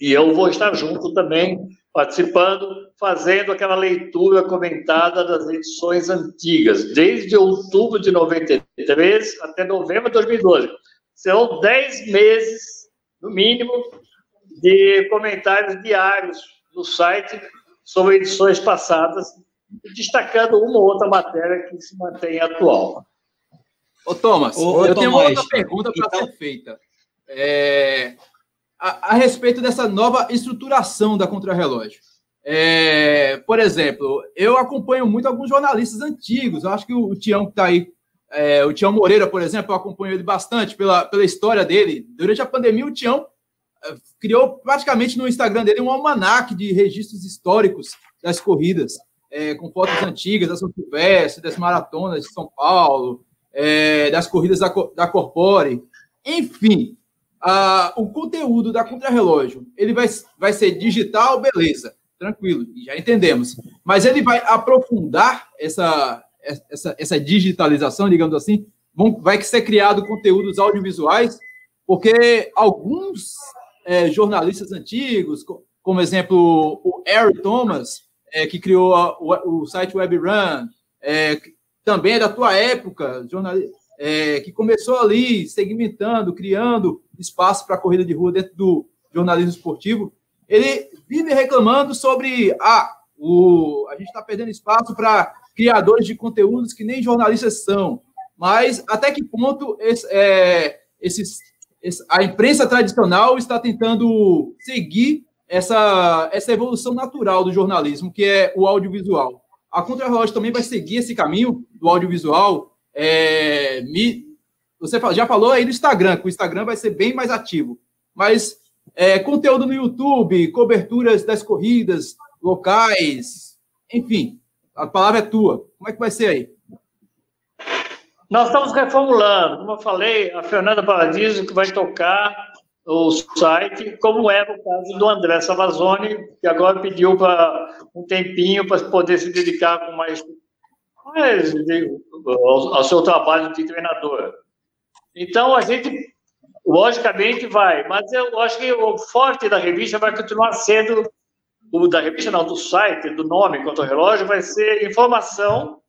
e eu vou estar junto também, participando, fazendo aquela leitura comentada das edições antigas, desde outubro de 93 até novembro de 2012. Serão 10 meses, no mínimo, de comentários diários no site sobre edições passadas, destacando uma ou outra matéria que se mantém atual. Ô, Thomas, ô, eu Tomás, tenho uma outra pergunta para então... ser feita. É, a, a, respeito dessa nova estruturação da Contrarrelógio. É, por exemplo, eu acompanho muito alguns jornalistas antigos. Eu acho que o, o Tião que está aí, é, o Tião Moreira, por exemplo, eu acompanho ele bastante pela, pela história dele. Durante a pandemia, o Tião criou praticamente no Instagram dele um almanac de registros históricos das corridas, é, com fotos antigas da São Silvestre, das maratonas de São Paulo, é, das corridas da, da Corpore. Enfim, a, o conteúdo da Contrarrelógio, ele vai, vai ser digital, beleza, tranquilo, já entendemos. Mas ele vai aprofundar essa, essa, essa digitalização, digamos assim, vão, vai ser criado conteúdos audiovisuais, porque alguns é, jornalistas antigos, como exemplo o Harry Thomas, é, que criou a, o, o, site WebRun, é, também é da tua época, jornalista, é, que começou ali segmentando, criando espaço para corrida de rua dentro do jornalismo esportivo, ele vive reclamando sobre ah, o, a gente está perdendo espaço para criadores de conteúdos que nem jornalistas são. Mas até que ponto esse, é, esses a imprensa tradicional está tentando seguir essa, essa evolução natural do jornalismo, que é o audiovisual. A Contrarrelógio também vai seguir esse caminho do audiovisual. É, me, você já falou aí do Instagram, que o Instagram vai ser bem mais ativo. Mas é, conteúdo no YouTube, coberturas das corridas locais, enfim, a palavra é tua. Como é que vai ser aí? Nós estamos reformulando, como eu falei, a Fernanda Paradiso que vai tocar o site, como era o caso do André Savazone, que agora pediu para um tempinho para poder se dedicar com mais ao, ao seu trabalho de treinador. Então, a gente, logicamente, vai, mas eu acho que o forte da revista vai continuar sendo, o da revista não, do site, do nome Contra o Relógio, vai ser informação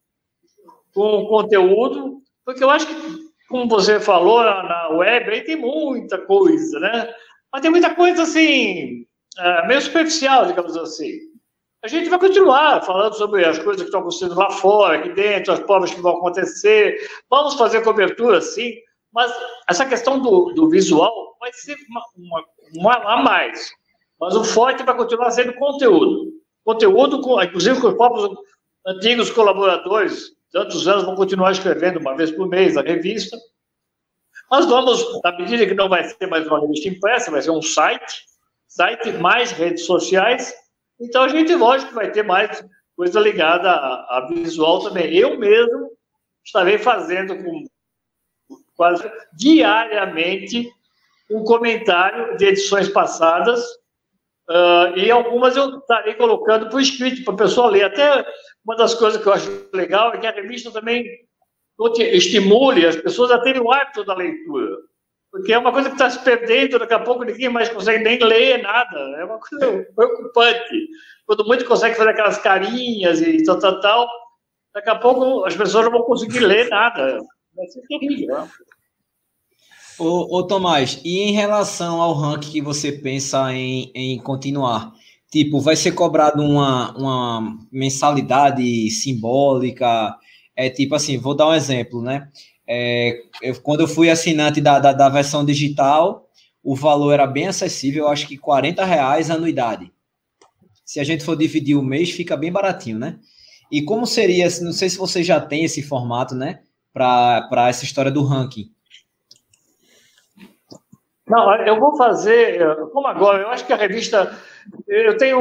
com conteúdo porque eu acho que, como você falou na web, aí tem muita coisa, né? Mas tem muita coisa, assim, é, meio superficial, digamos assim. A gente vai continuar falando sobre as coisas que estão acontecendo lá fora, aqui dentro, as provas que vão acontecer. Vamos fazer cobertura, sim, mas essa questão do, do visual vai ser uma, uma, uma a mais. Mas o forte vai continuar sendo conteúdo. Conteúdo, com, inclusive com os próprios antigos colaboradores, tantos anos vão continuar escrevendo uma vez por mês a revista. Nós vamos, à medida que não vai ser mais uma revista impressa, vai ser um site, site mais redes sociais. Então a gente, lógico, vai ter mais coisa ligada a, a visual também. Eu mesmo estarei fazendo com, quase diariamente um comentário de edições passadas uh, e algumas eu estarei colocando por escrito para a pessoa ler. Até uma das coisas que eu acho legal é que a revista também estimule as pessoas a terem o hábito da leitura. Porque é uma coisa que está se perdendo, daqui a pouco ninguém mais consegue nem ler nada. É uma coisa preocupante. Quando muito consegue fazer aquelas carinhas e tal, tal, tal, daqui a pouco as pessoas não vão conseguir ler nada. Vai ser terrível. Né? Ô, ô, Tomás, e em relação ao ranking que você pensa em, em continuar? Tipo, vai ser cobrado uma, uma mensalidade simbólica? É tipo assim, vou dar um exemplo, né? É, eu, quando eu fui assinante da, da, da, versão digital, o valor era bem acessível, acho que 40 reais a anuidade. Se a gente for dividir o mês, fica bem baratinho, né? E como seria, não sei se você já tem esse formato, né? Para essa história do ranking. Não, eu vou fazer, como agora, eu acho que a revista, eu tenho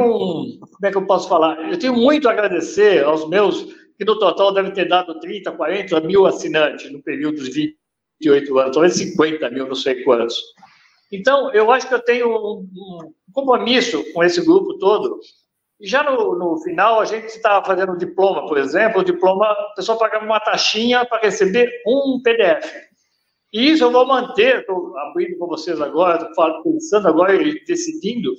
como é que eu posso falar? Eu tenho muito a agradecer aos meus, que no total deve ter dado 30, 40 mil assinantes no período dos 28 anos, talvez 50 mil, não sei quantos. Então, eu acho que eu tenho um, compromisso com esse grupo todo. E já no, no final, a gente estava fazendo um diploma, por exemplo, o diploma, a pessoa pagava uma taxinha para receber um PDF. E isso eu vou manter, estou abrindo com vocês agora, estou pensando agora e decidindo.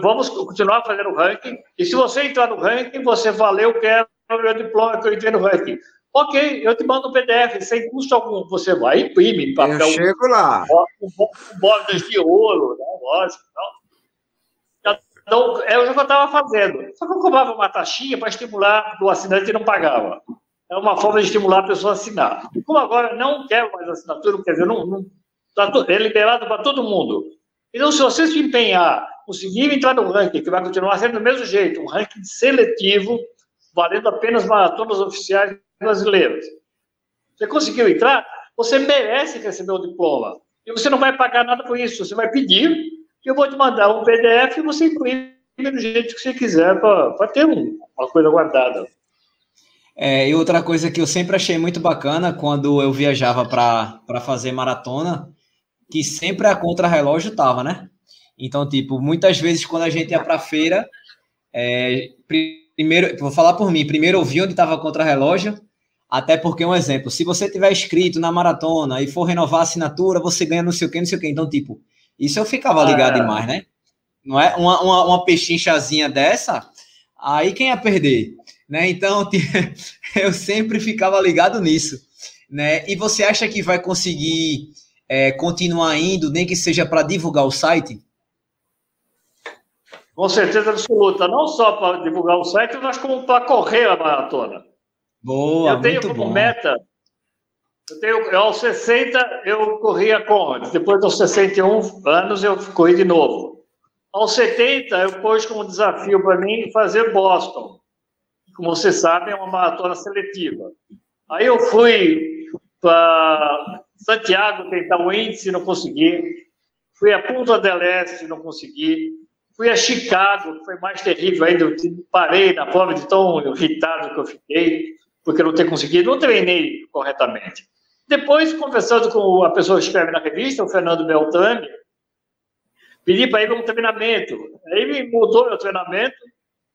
Vamos continuar fazendo o ranking. E se você entrar no ranking, você valeu, quero o meu diploma que eu entrei no ranking. Ok, eu te mando um PDF, sem custo algum. Você vai, imprime em papel. Eu chego lá. Com bordas de ouro, né? lógico. Não. Então, é o que eu estava fazendo. Só que eu cobrava uma taxinha para estimular o assinante e não pagava é uma forma de estimular a pessoa a assinar. Como agora não quero mais assinatura, quer dizer, não, não tá, é liberado para todo mundo. Então, se você se empenhar, conseguir entrar no ranking, que vai continuar sendo do mesmo jeito, um ranking seletivo, valendo apenas maratonas oficiais brasileiras. Você conseguiu entrar, você merece receber o diploma. E você não vai pagar nada por isso. Você vai pedir eu vou te mandar um PDF e você imprime do jeito que você quiser para ter um, uma coisa guardada. É, e outra coisa que eu sempre achei muito bacana quando eu viajava para fazer maratona, que sempre a contra-relógio tava, né? Então, tipo, muitas vezes quando a gente ia para feira, é, primeiro, vou falar por mim, primeiro eu vi onde estava contra-relógio, até porque, um exemplo, se você tiver inscrito na maratona e for renovar a assinatura, você ganha não sei o que, não sei o que. Então, tipo, isso eu ficava ligado ah, demais, né? Não é? Uma, uma, uma pechinchazinha dessa, aí quem ia perder? Né? Então, eu sempre ficava ligado nisso. Né? E você acha que vai conseguir é, continuar indo, nem que seja para divulgar o site? Com certeza absoluta. Não só para divulgar o site, mas como para correr a maratona. Boa, Eu tenho como bom. meta. Eu tenho, eu, aos 60 eu corria com. Depois dos 61 anos eu corri de novo. Aos 70 eu pus como desafio para mim fazer Boston como você sabe, é uma maratona seletiva. Aí eu fui para Santiago tentar o índice, não consegui. Fui a Punta del Este, não consegui. Fui a Chicago, que foi mais terrível ainda. Eu parei na prova de tão irritado que eu fiquei, porque não ter conseguido. Não treinei corretamente. Depois, conversando com a pessoa que escreve na revista, o Fernando Beltrame, pedi para ele um treinamento. Aí me mudou meu treinamento.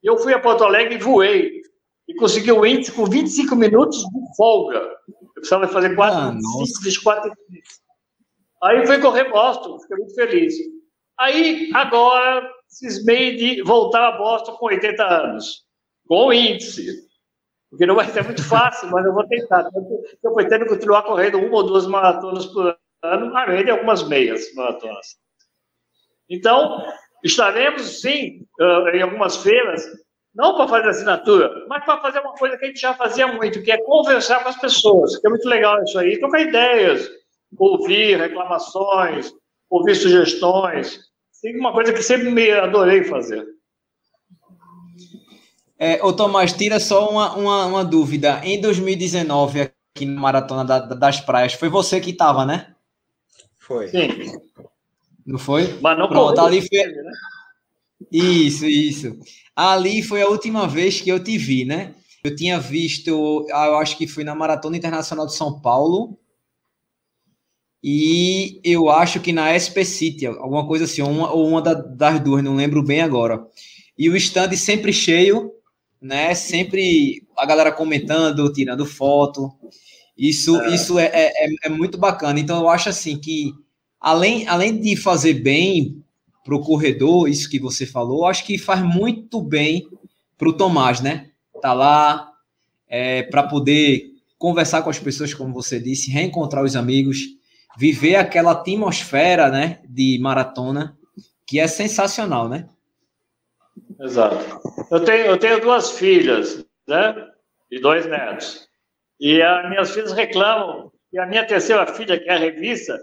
e Eu fui a Porto Alegre e voei e conseguiu o índice com 25 minutos de folga. Eu precisava fazer 4 ah, 4 Aí fui correr Boston, fiquei muito feliz. Aí, agora, cismei de voltar a Boston com 80 anos, com o índice. Porque não vai ser muito fácil, mas eu vou tentar. Eu pretendo continuar correndo uma ou duas maratonas por ano, além de algumas meias maratonas. Então, estaremos, sim, em algumas feiras, não para fazer assinatura, mas para fazer uma coisa que a gente já fazia muito, que é conversar com as pessoas, que é muito legal isso aí, trocar ideias, ouvir reclamações, ouvir sugestões, tem uma coisa que sempre me adorei fazer. É, ô Tomás, tira só uma, uma, uma, dúvida. Em 2019, aqui na Maratona da, das Praias, foi você que estava, né? Foi. Sim. Não foi? Mas não Pronto, ali foi... Né? Isso, isso. Ali foi a última vez que eu te vi, né? Eu tinha visto, ah, eu acho que foi na Maratona Internacional de São Paulo, e eu acho que na SP City, alguma coisa assim, uma, ou uma das duas, não lembro bem agora. E o stand sempre cheio, né? Sempre a galera comentando, tirando foto. Isso é, isso é, é, é, muito bacana. Então eu acho assim que além, além de fazer bem para o corredor, isso que você falou, acho que faz muito bem para o Tomás, né? Tá lá é, para poder conversar com as pessoas, como você disse, reencontrar os amigos viver aquela atmosfera, né, de maratona, que é sensacional, né? Exato. Eu tenho, eu tenho duas filhas, né, e dois netos. E as minhas filhas reclamam que a minha terceira filha, que é a revista,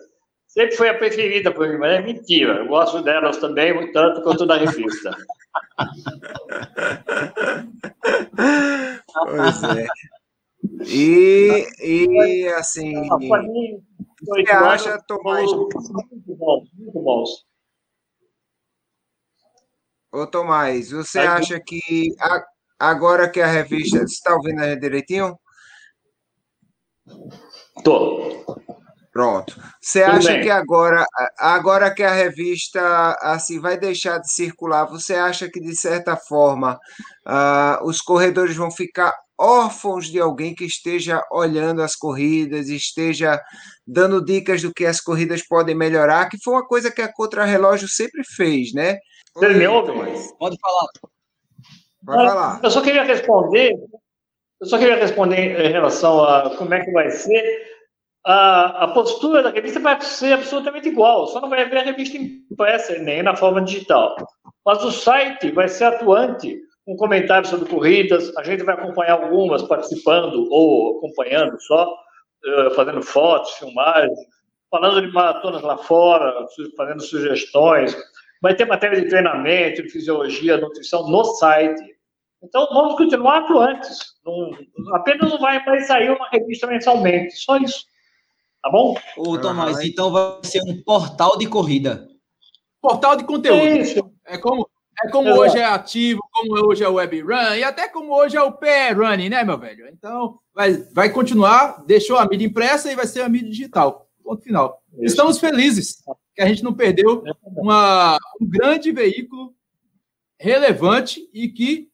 sempre foi a preferida por mim, mas é mentira. Eu gosto delas também, tanto quanto da revista. pois é. E, e assim. Você acha, Tomás? Muito bom, muito bons. Ô, Tomás, você acha que a, agora que a revista. Você está ouvindo aí direitinho? Tô. Pronto. Você acha bem. que agora, agora que a revista assim vai deixar de circular, você acha que de certa forma uh, os corredores vão ficar órfãos de alguém que esteja olhando as corridas, esteja dando dicas do que as corridas podem melhorar, que foi uma coisa que a Contrarrelógio sempre fez, né? Você me ouve? Pode falar. Pode falar. Eu só queria responder, eu só queria responder em relação a como é que vai ser. A, a postura da revista vai ser absolutamente igual, só não vai haver a revista impressa nem na forma digital. Mas o site vai ser atuante um comentário sobre corridas, a gente vai acompanhar algumas participando ou acompanhando só, eh, fazendo fotos, filmagens, falando de maratonas lá fora, fazendo sugestões. Vai ter matéria de treinamento, de fisiologia, nutrição no site. Então, vamos continuar atuantes. Não, apenas não vai mais sair uma revista mensalmente, só isso. Tá bom? Ô, Tomás, ah, então vai ser um portal de corrida. Portal de conteúdo. É, isso. é como é como hoje é ativo, como hoje é o web run, e até como hoje é o pé running, né, meu velho? Então, vai, vai continuar, deixou a mídia impressa e vai ser a mídia digital. Ponto final. Isso. Estamos felizes que a gente não perdeu uma, um grande veículo relevante e que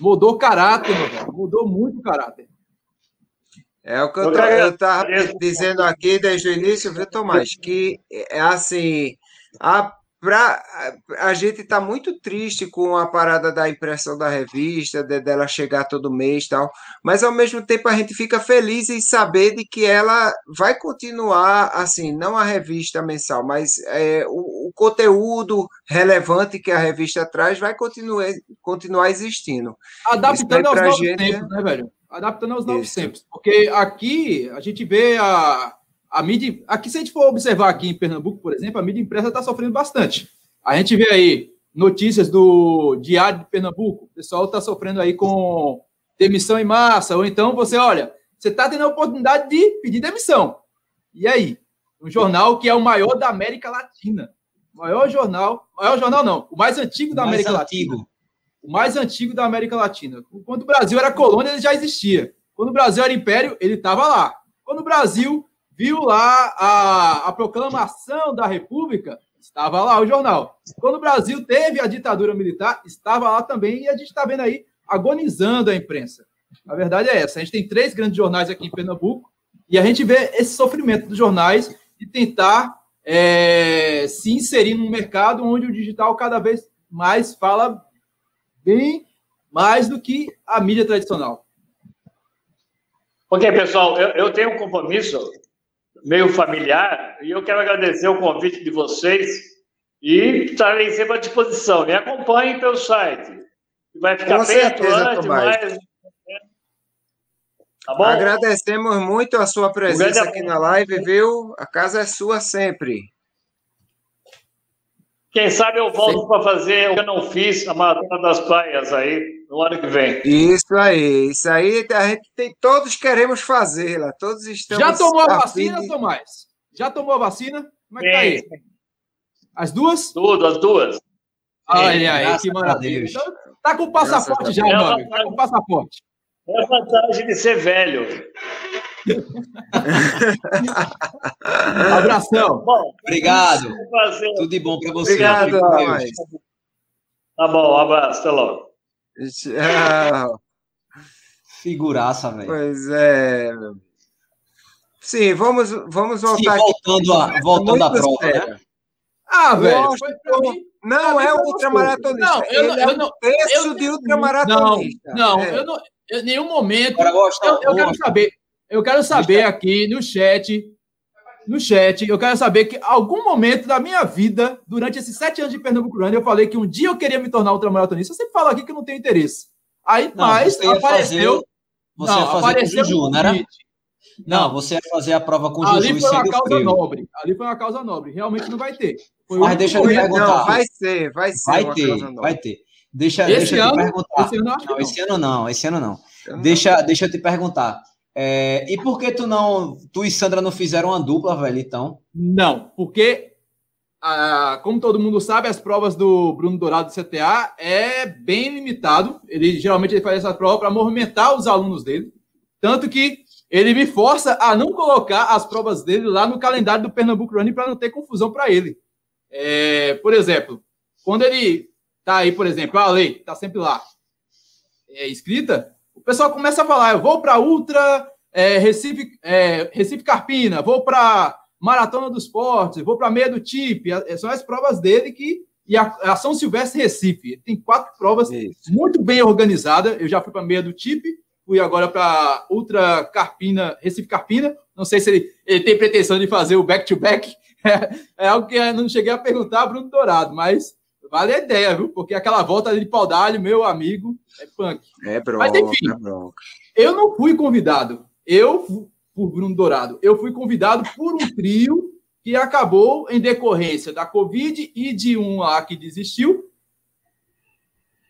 mudou caráter, meu velho. Mudou muito o caráter. É o que eu estava dizendo aqui desde o início, viu, Tomás? Que é assim, a pra, a gente está muito triste com a parada da impressão da revista, de, dela chegar todo mês tal, mas ao mesmo tempo a gente fica feliz em saber de que ela vai continuar, assim, não a revista mensal, mas é, o, o, conteúdo relevante que a revista traz vai continuar, continuar existindo. Adaptando aos novos gente... tempos, né, velho? Adaptando aos novos Isso. tempos. Porque aqui a gente vê a a mídia. Aqui, se a gente for observar aqui em Pernambuco, por exemplo, a mídia impressa está sofrendo bastante. A gente vê aí notícias do Diário de Pernambuco, o pessoal está sofrendo aí com demissão em massa, ou então você, olha, você está tendo a oportunidade de pedir demissão. E aí? Um jornal que é o maior da América Latina. O maior jornal, maior jornal não, o mais antigo da mais América antigo. Latina. O mais antigo da América Latina. Quando o Brasil era colônia, ele já existia. Quando o Brasil era império, ele estava lá. Quando o Brasil viu lá a, a proclamação da República, estava lá o jornal. Quando o Brasil teve a ditadura militar, estava lá também, e a gente está vendo aí agonizando a imprensa. A verdade é essa: a gente tem três grandes jornais aqui em Pernambuco, e a gente vê esse sofrimento dos jornais de tentar é, se inserir num mercado onde o digital cada vez mais fala bem mais do que a mídia tradicional. Ok, pessoal, eu, eu tenho um compromisso meio familiar, e eu quero agradecer o convite de vocês e estarei sempre à disposição. Me acompanhem pelo site. Vai ficar Com bem certeza, atuante, mas... Tá bom? Agradecemos muito a sua presença aqui na live, viu? A casa é sua sempre. Quem sabe eu volto para fazer o que eu não fiz, a Maratona das Praias aí, no ano que vem. Isso aí, isso aí a gente tem, todos queremos fazê-la, todos estamos. Já tomou a vacina, de... Tomás? Já tomou a vacina? Como é que tá aí? As duas? Tudo, as duas. Olha aí, que maravilha. Então, tá com o passaporte já, amigo. Tá com o passaporte. É a vantagem de ser velho. Abração. Bom, Obrigado. Tudo de bom para você. Obrigado. Tá bom, um abraço. Até logo. Tchau. Figuraça, velho. Pois é. Sim, vamos, vamos voltar Sim, voltando aqui. A, voltando à prova, né? Ah, velho, foi pra mim. Não, é ultramaratonista. Não, eu, Ele eu, é um terço de ultramaratonista. Não, não, é. eu não, em nenhum momento. eu, eu quero saber, eu quero saber aqui no chat, no chat, eu quero saber que algum momento da minha vida, durante esses sete anos de Pernambuco eu falei que um dia eu queria me tornar ultramaratonista. Eu sempre falo aqui que eu não tenho interesse. Aí, não, mas apareceu. Fazer, você não, ia fazer apareceu com o Juju, não era? Não, você ia fazer a prova com o Ali Juju foi uma causa frio. nobre. Ali foi uma causa nobre. Realmente não vai ter. Foi mas deixa eu perguntar. Não, vai ser, vai ser. Vai ter, vai ter. Deixa, esse deixa ano, eu te perguntar. Esse ano, não, não, esse ano não, esse ano não. Deixa, deixa eu te perguntar. É, e por que tu não. Tu e Sandra não fizeram uma dupla, velho, então? Não, porque, ah, como todo mundo sabe, as provas do Bruno Dourado do CTA é bem limitado. Ele geralmente ele faz essa prova para movimentar os alunos dele. Tanto que ele me força a não colocar as provas dele lá no calendário do Pernambuco Running para não ter confusão para ele. É, por exemplo, quando ele tá aí, por exemplo, a lei tá sempre lá, é escrita, o pessoal começa a falar, eu vou para Ultra é, Recife, é, Recife Carpina, vou para Maratona dos Esportes, vou para Meia do TIP, são as provas dele que e a, a São Silvestre Recife, tem quatro provas Isso. muito bem organizadas, eu já fui para Meia do TIP, fui agora para Ultra Carpina, Recife Carpina, não sei se ele, ele tem pretensão de fazer o back-to-back, -back. é, é, algo que eu não cheguei a perguntar a Bruno Dourado, mas Vale a ideia, viu? Porque aquela volta de pau meu amigo, é punk. É bronca, Mas enfim, é bronca. eu não fui convidado. Eu, por Bruno Dourado, eu fui convidado por um trio que acabou em decorrência da Covid e de um lá que desistiu,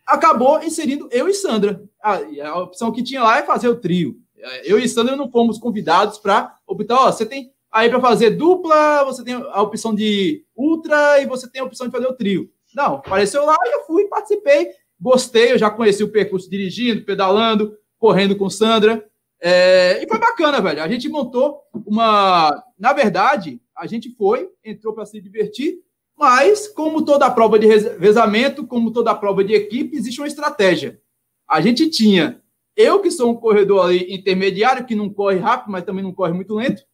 acabou inserindo eu e Sandra. A, a opção que tinha lá é fazer o trio. Eu e Sandra não fomos convidados para optar, ó, você tem aí para fazer dupla, você tem a opção de ultra e você tem a opção de fazer o trio. Não, apareceu lá eu fui, participei, gostei, eu já conheci o percurso dirigindo, pedalando, correndo com Sandra. É, e foi bacana, velho. A gente montou uma. Na verdade, a gente foi, entrou para se divertir, mas, como toda prova de revezamento, como toda prova de equipe, existe uma estratégia. A gente tinha eu, que sou um corredor ali intermediário, que não corre rápido, mas também não corre muito lento.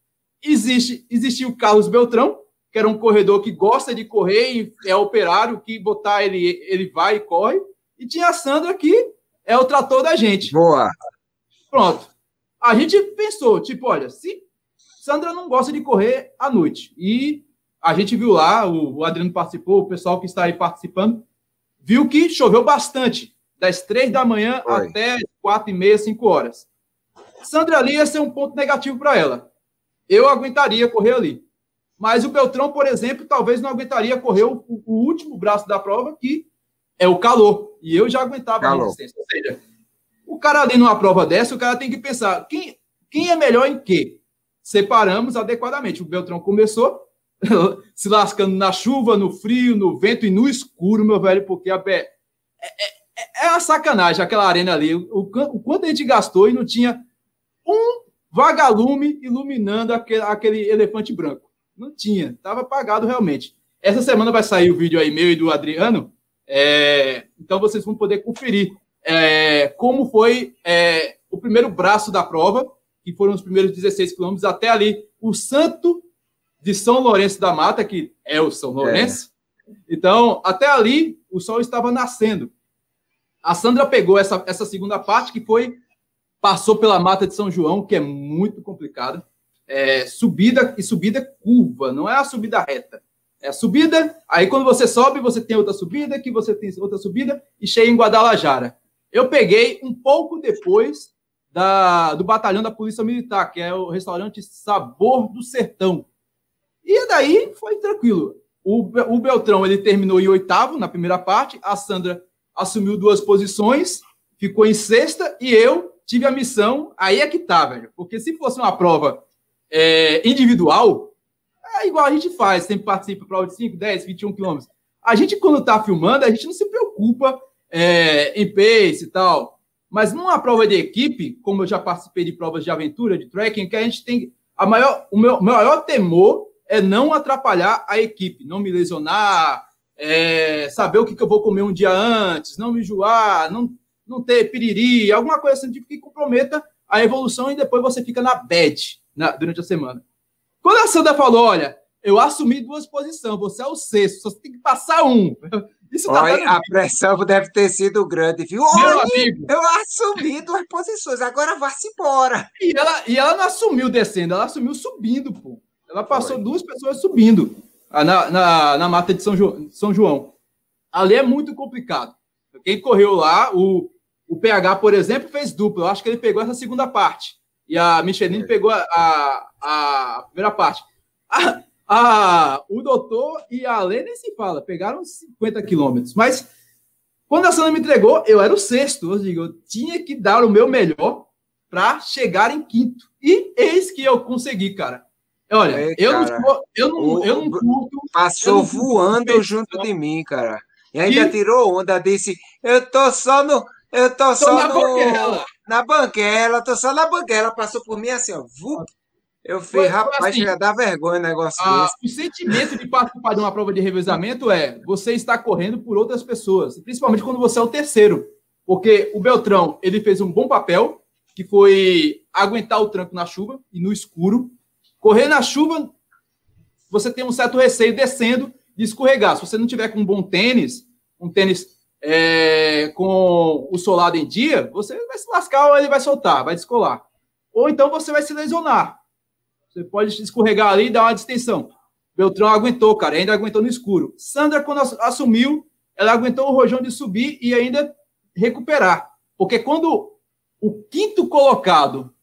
Existe, existia o Carlos Beltrão, que era um corredor que gosta de correr e é operário, que botar ele, ele vai e corre. E tinha a Sandra, que é o trator da gente. Boa. Pronto. A gente pensou, tipo, olha, se Sandra não gosta de correr à noite, e a gente viu lá, o, o Adriano participou, o pessoal que está aí participando, viu que choveu bastante, das três da manhã Oi. até quatro e meia, cinco horas. Sandra ali ia ser um ponto negativo para ela. Eu aguentaria correr ali. Mas o Beltrão, por exemplo, talvez não aguentaria correr o, o último braço da prova, que é o calor. E eu já aguentava calor. a resistência. Ou seja, o cara ali numa prova dessa, o cara tem que pensar quem, quem é melhor em quê? Separamos adequadamente. O Beltrão começou se lascando na chuva, no frio, no vento e no escuro, meu velho, porque a é, é, é uma sacanagem aquela arena ali. O, o quanto a gente gastou e não tinha um vagalume iluminando aquele, aquele elefante branco. Não tinha, estava apagado realmente. Essa semana vai sair o vídeo aí meu e do Adriano, é, então vocês vão poder conferir é, como foi é, o primeiro braço da prova, que foram os primeiros 16 quilômetros até ali, o Santo de São Lourenço da Mata, que é o São Lourenço. É. Então, até ali, o sol estava nascendo. A Sandra pegou essa, essa segunda parte, que foi passou pela Mata de São João, que é muito complicada é, subida e subida curva, não é a subida reta. É a subida, aí quando você sobe, você tem outra subida, que você tem outra subida, e chega em Guadalajara. Eu peguei um pouco depois da, do batalhão da Polícia Militar, que é o restaurante Sabor do Sertão. E daí foi tranquilo. O, o Beltrão ele terminou em oitavo na primeira parte, a Sandra assumiu duas posições, ficou em sexta, e eu tive a missão. Aí é que tá, velho. Porque se fosse uma prova é, individual, é igual a gente faz, sempre participa de 5, 10, 21 quilômetros. A gente, quando tá filmando, a gente não se preocupa é, em pace e tal. Mas numa prova de equipe, como eu já participei de provas de aventura, de trekking, que a gente tem. A maior, o meu maior temor é não atrapalhar a equipe, não me lesionar, é, saber o que, que, eu vou comer um dia antes, não me enjoar, não, não ter piriri, alguma coisa assim tipo que comprometa a evolução e depois você fica na bad na, durante a semana. Quando a Sandra falou, olha, eu assumi duas posições, você é o sexto, só tem que passar um. Isso tá a pressão deve ter sido grande, viu? Olha, eu assumi duas posições, agora vá-se embora. E ela, e ela não assumiu descendo, ela assumiu subindo, pô. Ela passou Foi. duas pessoas subindo na, na, na mata de São, jo, São João. Ali é muito complicado. Quem correu lá, o, o PH, por exemplo, fez dupla. Eu acho que ele pegou essa segunda parte. E a Michelin é. pegou a, a, a, primeira parte. A, a, o doutor e a Lê nem se fala, pegaram 50 quilômetros. Mas quando a Sandra me entregou, eu era o sexto. Eu digo, eu tinha que dar o meu melhor para chegar em quinto. E eis que eu consegui, cara. Olha, é, eu, não, eu, não, o, eu não curto. Passou não voando junto de mim, cara. E ainda tirou onda, disse: Eu tô só no. Eu tô, tô só na no. Banguela. Na banguela, tô só na banguela. Passou por mim assim, ó. Vup. Eu falei, rapaz, assim, a dar vergonha o negócio a, desse. O sentimento de participar de uma prova de revezamento é você está correndo por outras pessoas, principalmente quando você é o terceiro. Porque o Beltrão, ele fez um bom papel, que foi aguentar o tranco na chuva e no escuro. Correr na chuva, você tem um certo receio descendo de escorregar. Se você não tiver com um bom tênis, um tênis é, com o solado em dia, você vai se lascar ou ele vai soltar, vai descolar. Ou então você vai se lesionar. Você pode escorregar ali e dar uma distensão. Beltrão aguentou, cara, ainda aguentou no escuro. Sandra, quando assumiu, ela aguentou o rojão de subir e ainda recuperar. Porque quando o quinto colocado,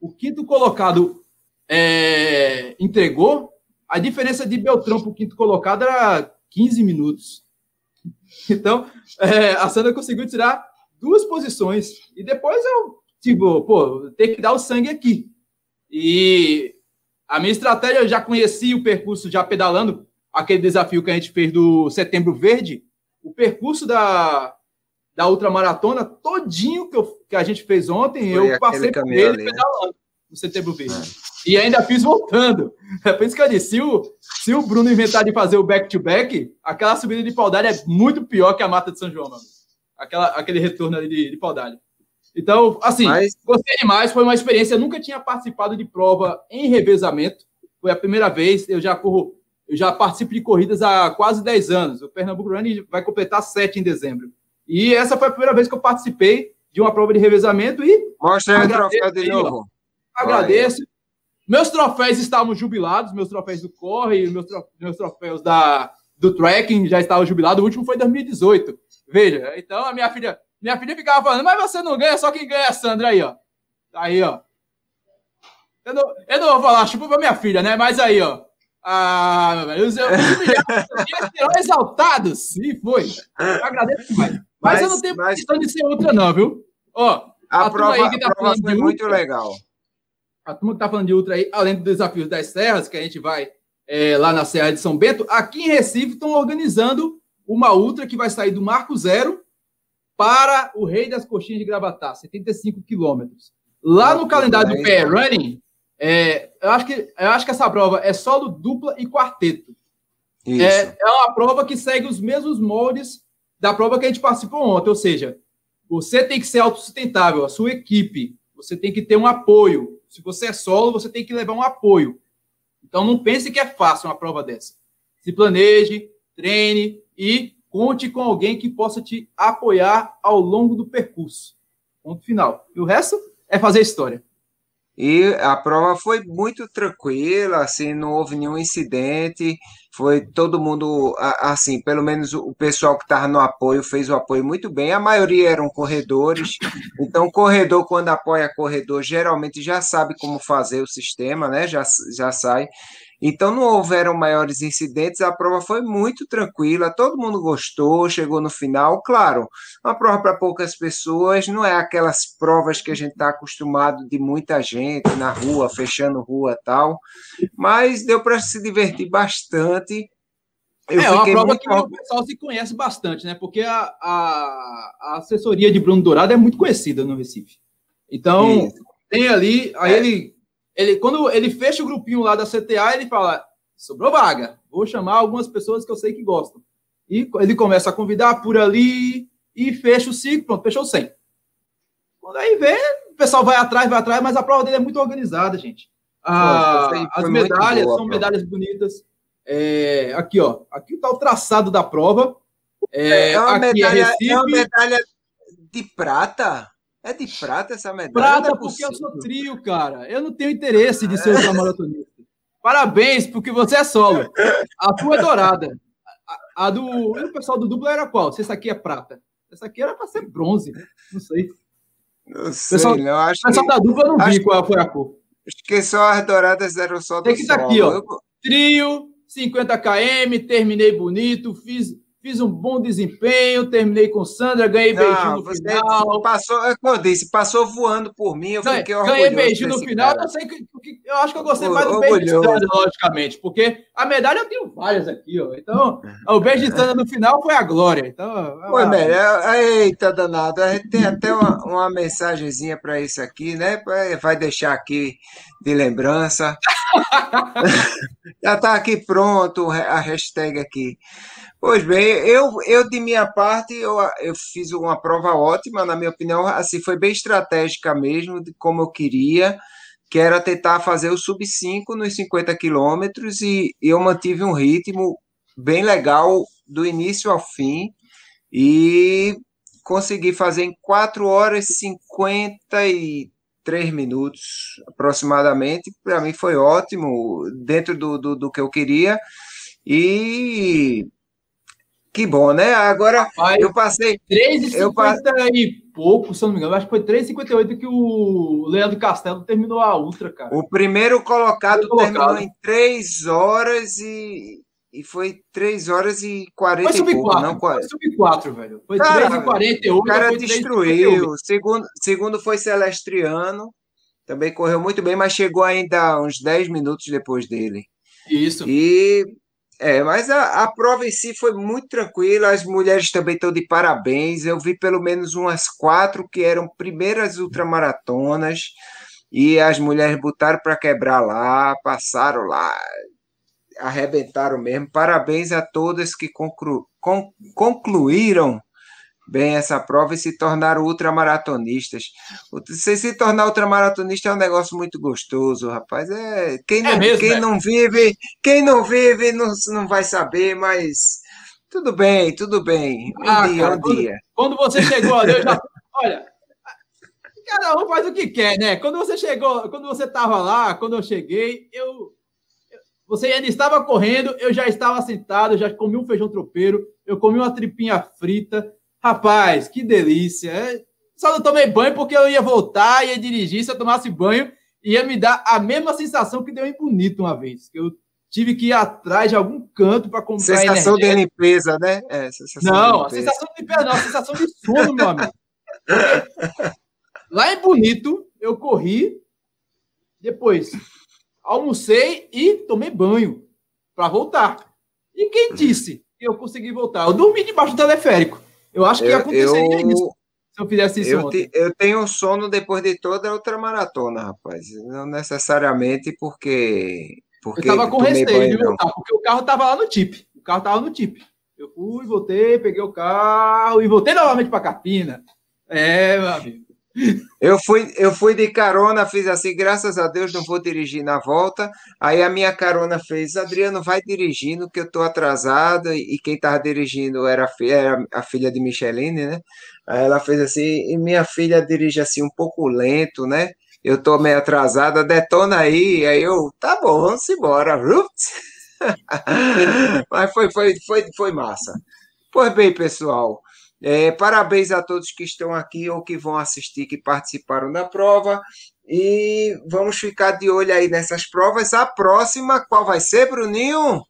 o quinto colocado é, entregou, a diferença de Beltrão para o quinto colocado era 15 minutos. Então, é, a Sandra conseguiu tirar duas posições. E depois eu, tipo, pô, ter que dar o sangue aqui. E a minha estratégia, eu já conheci o percurso já pedalando, aquele desafio que a gente fez do Setembro Verde, o percurso da, da ultramaratona todinho que, eu, que a gente fez ontem, Foi eu passei por ele ali, né? pedalando no Setembro Verde. É. E ainda fiz voltando. É por isso que eu disse: se o, se o Bruno inventar de fazer o back-to-back, -back, aquela subida de Paudalho é muito pior que a Mata de São João, mano. Aquela, aquele retorno ali de, de. Então, assim, Mas... gostei demais. Foi uma experiência. Eu nunca tinha participado de prova em revezamento. Foi a primeira vez. Eu já corro, eu já participo de corridas há quase 10 anos. O Pernambuco Running vai completar 7 em dezembro. E essa foi a primeira vez que eu participei de uma prova de revezamento e. Mostra aí o troféu de novo. Agradeço. Meus troféus estavam jubilados, meus troféus do Corre, meus, meus troféus da, do Tracking já estavam jubilados. O último foi em 2018. Veja, então a minha filha, minha filha ficava falando, mas você não ganha, só quem ganha é a Sandra aí, ó. Aí, ó. Eu não, eu não vou falar chupa pra minha filha, né? Mas aí, ó. Ah, os, os exaltados. Sim, foi. Eu agradeço demais. Mas, mas, eu não tenho mas... questão de ser outra, não, viu? Ó, a, a prova, aí que tá a prova foi muito legal a turma que está falando de ultra aí, além dos desafios das serras, que a gente vai é, lá na Serra de São Bento, aqui em Recife estão organizando uma ultra que vai sair do Marco Zero para o Rei das Coxinhas de Gravatá, 75 quilômetros. Lá no calendário do PR Running, é, eu, acho que, eu acho que essa prova é solo, dupla e quarteto. É, é uma prova que segue os mesmos moldes da prova que a gente participou ontem, ou seja, você tem que ser autossustentável, a sua equipe, você tem que ter um apoio, se você é solo, você tem que levar um apoio. Então não pense que é fácil uma prova dessa. Se planeje, treine e conte com alguém que possa te apoiar ao longo do percurso. Ponto final. E o resto é fazer história. E a prova foi muito tranquila, assim, não houve nenhum incidente. foi todo mundo, assim, pelo menos o pessoal que estava no apoio fez o apoio muito bem. A maioria eram corredores, então corredor, quando apoia corredor, geralmente já sabe como fazer o sistema, né? Já, já sai. Então não houveram maiores incidentes, a prova foi muito tranquila, todo mundo gostou, chegou no final. Claro, uma prova para poucas pessoas, não é aquelas provas que a gente está acostumado de muita gente na rua, fechando rua tal, mas deu para se divertir bastante. Eu é uma prova muito... que o pessoal se conhece bastante, né? Porque a, a, a assessoria de Bruno Dourado é muito conhecida no Recife. Então, Isso. tem ali, aí é. ele ele, quando ele fecha o grupinho lá da CTA, ele fala: sobrou vaga, vou chamar algumas pessoas que eu sei que gostam. E ele começa a convidar por ali e fecha o ciclo, pronto, fechou 100. Quando aí vê, o pessoal vai atrás, vai atrás, mas a prova dele é muito organizada, gente. Ah, as medalhas boa, são medalhas bonitas. É, aqui, ó, aqui está o traçado da prova. É, é, uma, é medalha, é, é uma medalha de prata. É de prata essa medalha? Prata, é porque eu sou trio, cara. Eu não tenho interesse de ser ultramaratonista. Parabéns, porque você é solo. A tua é dourada. A, a do. E o pessoal do duplo era qual? Se essa aqui é prata. Essa aqui era para ser bronze. Não sei. Não sei, pessoal, não. Acho o pessoal que, da dupla eu não vi qual foi a cor. Acho que só as douradas eram só do Tem que estar tá aqui, ó. Trio, 50 km, terminei bonito, fiz Fiz um bom desempenho, terminei com Sandra, ganhei não, beijinho no final. Passou, é como eu disse, passou voando por mim, eu fiquei orgulhoso. Ganhei beijinho no final, eu, sei que, eu acho que eu gostei mais do beijo de Sandra, logicamente, porque a medalha eu tenho várias aqui, ó. Então, o beijo de Sandra no final foi a glória. Então, Pô, melhor, eita, danado, a gente tem até uma, uma mensagenzinha para isso aqui, né? Vai deixar aqui de lembrança. Já está aqui pronto a hashtag aqui. Pois bem, eu, eu de minha parte, eu, eu fiz uma prova ótima, na minha opinião, assim, foi bem estratégica mesmo, de como eu queria, que era tentar fazer o sub-5 nos 50 quilômetros, e eu mantive um ritmo bem legal do início ao fim, e consegui fazer em 4 horas e 53 minutos aproximadamente. Para mim foi ótimo, dentro do, do, do que eu queria. E que bom, né? Agora Rapaz, eu passei. 3,50 eu e pouco, se eu não me engano. Acho que foi 3,58 que o Leandro Castelo terminou a Ultra, cara. O primeiro colocado, colocado. terminou em 3 horas e. E foi 3 horas e 40 foi sub 4, não, foi sub 4, velho. Foi cara, 3 e 48. O cara destruiu. Segundo, segundo foi Celestriano. Também correu muito bem, mas chegou ainda uns 10 minutos depois dele. Isso. E é, mas a, a prova em si foi muito tranquila, as mulheres também estão de parabéns. Eu vi pelo menos umas quatro que eram primeiras ultramaratonas, e as mulheres botaram para quebrar lá, passaram lá, arrebentaram mesmo. Parabéns a todas que conclu, con, concluíram bem essa prova e se tornaram ultramaratonistas. Você se tornar ultramaratonista é um negócio muito gostoso, rapaz. É, quem é não, é mesmo, quem não vive, quem não vive não, não vai saber, mas tudo bem, tudo bem. Um ah, dia, cara, um quando, dia. Quando você chegou ali, eu já. Olha, cada um faz o que quer, né? Quando você chegou, quando você estava lá, quando eu cheguei, eu. Você ainda estava correndo, eu já estava sentado, já comi um feijão tropeiro, eu comi uma tripinha frita, Rapaz, que delícia. É, só não tomei banho porque eu ia voltar, ia dirigir. Se eu tomasse banho, ia me dar a mesma sensação que deu em Bonito uma vez. Que eu tive que ir atrás de algum canto para comprar Sensação energia. de limpeza, né? É, sensação não, a sensação de limpeza não, a sensação de sono, meu amigo. lá em Bonito, eu corri, depois almocei e tomei banho para voltar. E quem disse que eu consegui voltar? Eu dormi debaixo do teleférico. Eu acho que eu, aconteceria eu, isso se eu fizesse isso. Eu, te, eu tenho sono depois de toda a outra maratona, rapaz. Não necessariamente porque. porque eu estava com receio de voltar, porque o carro estava lá no tip. O carro estava no tip. Eu fui, voltei, peguei o carro e voltei novamente para Carpina. É, meu amigo. Eu fui, eu fui de carona, fiz assim, graças a Deus não vou dirigir na volta. Aí a minha carona fez, Adriano, vai dirigindo, que eu estou atrasado. E quem estava dirigindo era a, filha, era a filha de Micheline, né? Aí ela fez assim, e minha filha dirige assim um pouco lento, né? Eu estou meio atrasada, detona aí. Aí eu, tá bom, vamos embora. Mas foi, foi, foi, foi massa. Pois bem, pessoal, é, parabéns a todos que estão aqui ou que vão assistir, que participaram da prova. E vamos ficar de olho aí nessas provas. A próxima, qual vai ser, Bruninho?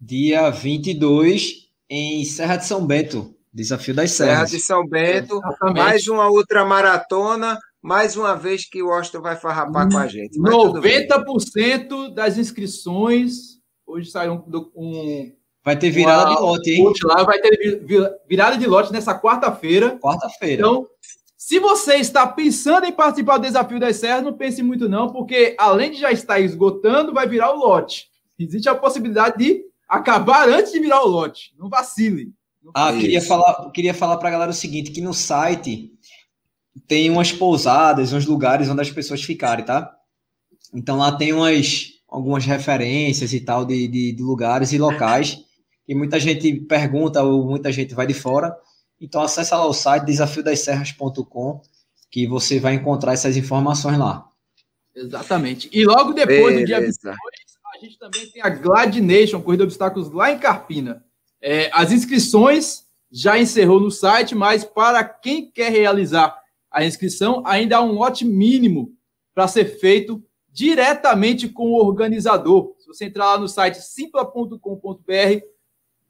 Dia 22, em Serra de São Bento. Desafio das Serras. Serra de São Bento. Exatamente. Mais uma outra maratona. Mais uma vez que o Austin vai farrapar com a gente. Mas 90% das inscrições. Hoje saiu um, um Vai ter virada de lote, hein? Lá vai ter virada de lote nessa quarta-feira. Quarta-feira. Então, se você está pensando em participar do Desafio das Serras, não pense muito não, porque além de já estar esgotando, vai virar o lote. Existe a possibilidade de acabar antes de virar o lote. Não vacile. Não ah, queria falar, queria falar para a galera o seguinte, que no site tem umas pousadas, uns lugares onde as pessoas ficarem, tá? Então lá tem umas algumas referências e tal de, de, de lugares e locais e muita gente pergunta ou muita gente vai de fora. Então acessa lá o site desafiodasserras.com que você vai encontrar essas informações lá. Exatamente. E logo depois do dia 22, a gente também tem a Glad Nation, Corrida de Obstáculos lá em Carpina. É, as inscrições já encerrou no site, mas para quem quer realizar a inscrição, ainda há um lote mínimo para ser feito diretamente com o organizador. Se você entrar lá no site simpla.com.br,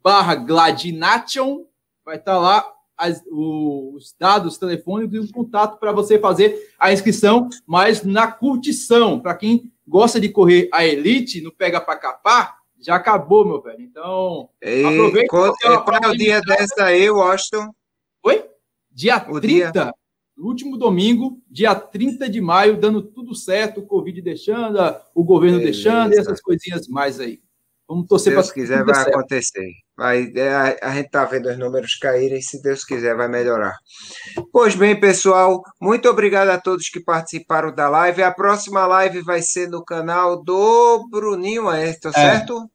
barra Gladination, vai estar lá as, os dados telefônicos e o contato para você fazer a inscrição, mas na curtição, para quem gosta de correr a elite, no pega para capar, já acabou, meu velho. Então, aproveita. Qual, é, o dia dessa aí, Washington? Oi? Dia o 30. Dia. Último domingo, dia 30 de maio, dando tudo certo, o Covid deixando, o governo Beleza. deixando e essas coisinhas mais aí. Vamos torcer para. Se Deus quiser, vai certo. acontecer. É, a, a gente está vendo os números caírem, se Deus quiser, vai melhorar. Pois bem, pessoal, muito obrigado a todos que participaram da live. A próxima live vai ser no canal do Bruninho, é, tá é. certo?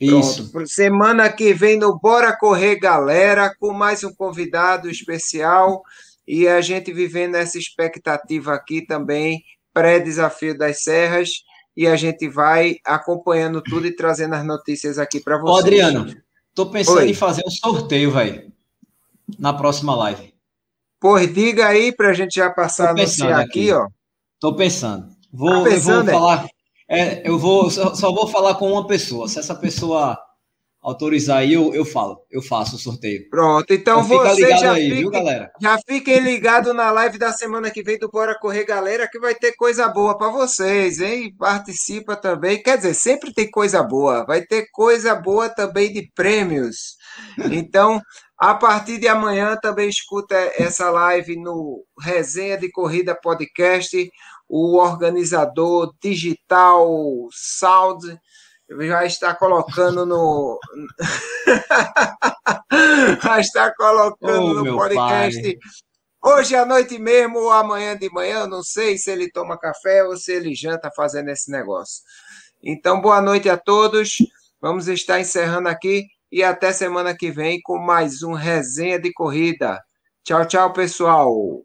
Isso. Pronto. Semana que vem no Bora Correr Galera, com mais um convidado especial. E a gente vivendo essa expectativa aqui também, pré-desafio das Serras e a gente vai acompanhando tudo e trazendo as notícias aqui para vocês. Ô, Adriano, tô pensando Oi. em fazer um sorteio, velho, na próxima live. Pois diga aí para a gente já passar a anunciar aqui, aqui, ó. Tô pensando. Vou, tá pensando, eu vou é? falar. É, eu vou só, só vou falar com uma pessoa. Se essa pessoa autorizar aí, eu, eu falo, eu faço o sorteio. Pronto, então, então você já, aí, fique, viu, galera? já fiquem ligados na live da semana que vem do Bora Correr Galera, que vai ter coisa boa para vocês, hein? Participa também. Quer dizer, sempre tem coisa boa. Vai ter coisa boa também de prêmios. Então, a partir de amanhã também escuta essa live no Resenha de Corrida Podcast, o organizador digital Sound já está colocando no. já está colocando oh, no podcast. Pai. Hoje à noite mesmo ou amanhã de manhã, não sei se ele toma café ou se ele janta fazendo esse negócio. Então, boa noite a todos. Vamos estar encerrando aqui e até semana que vem com mais um resenha de corrida. Tchau, tchau, pessoal.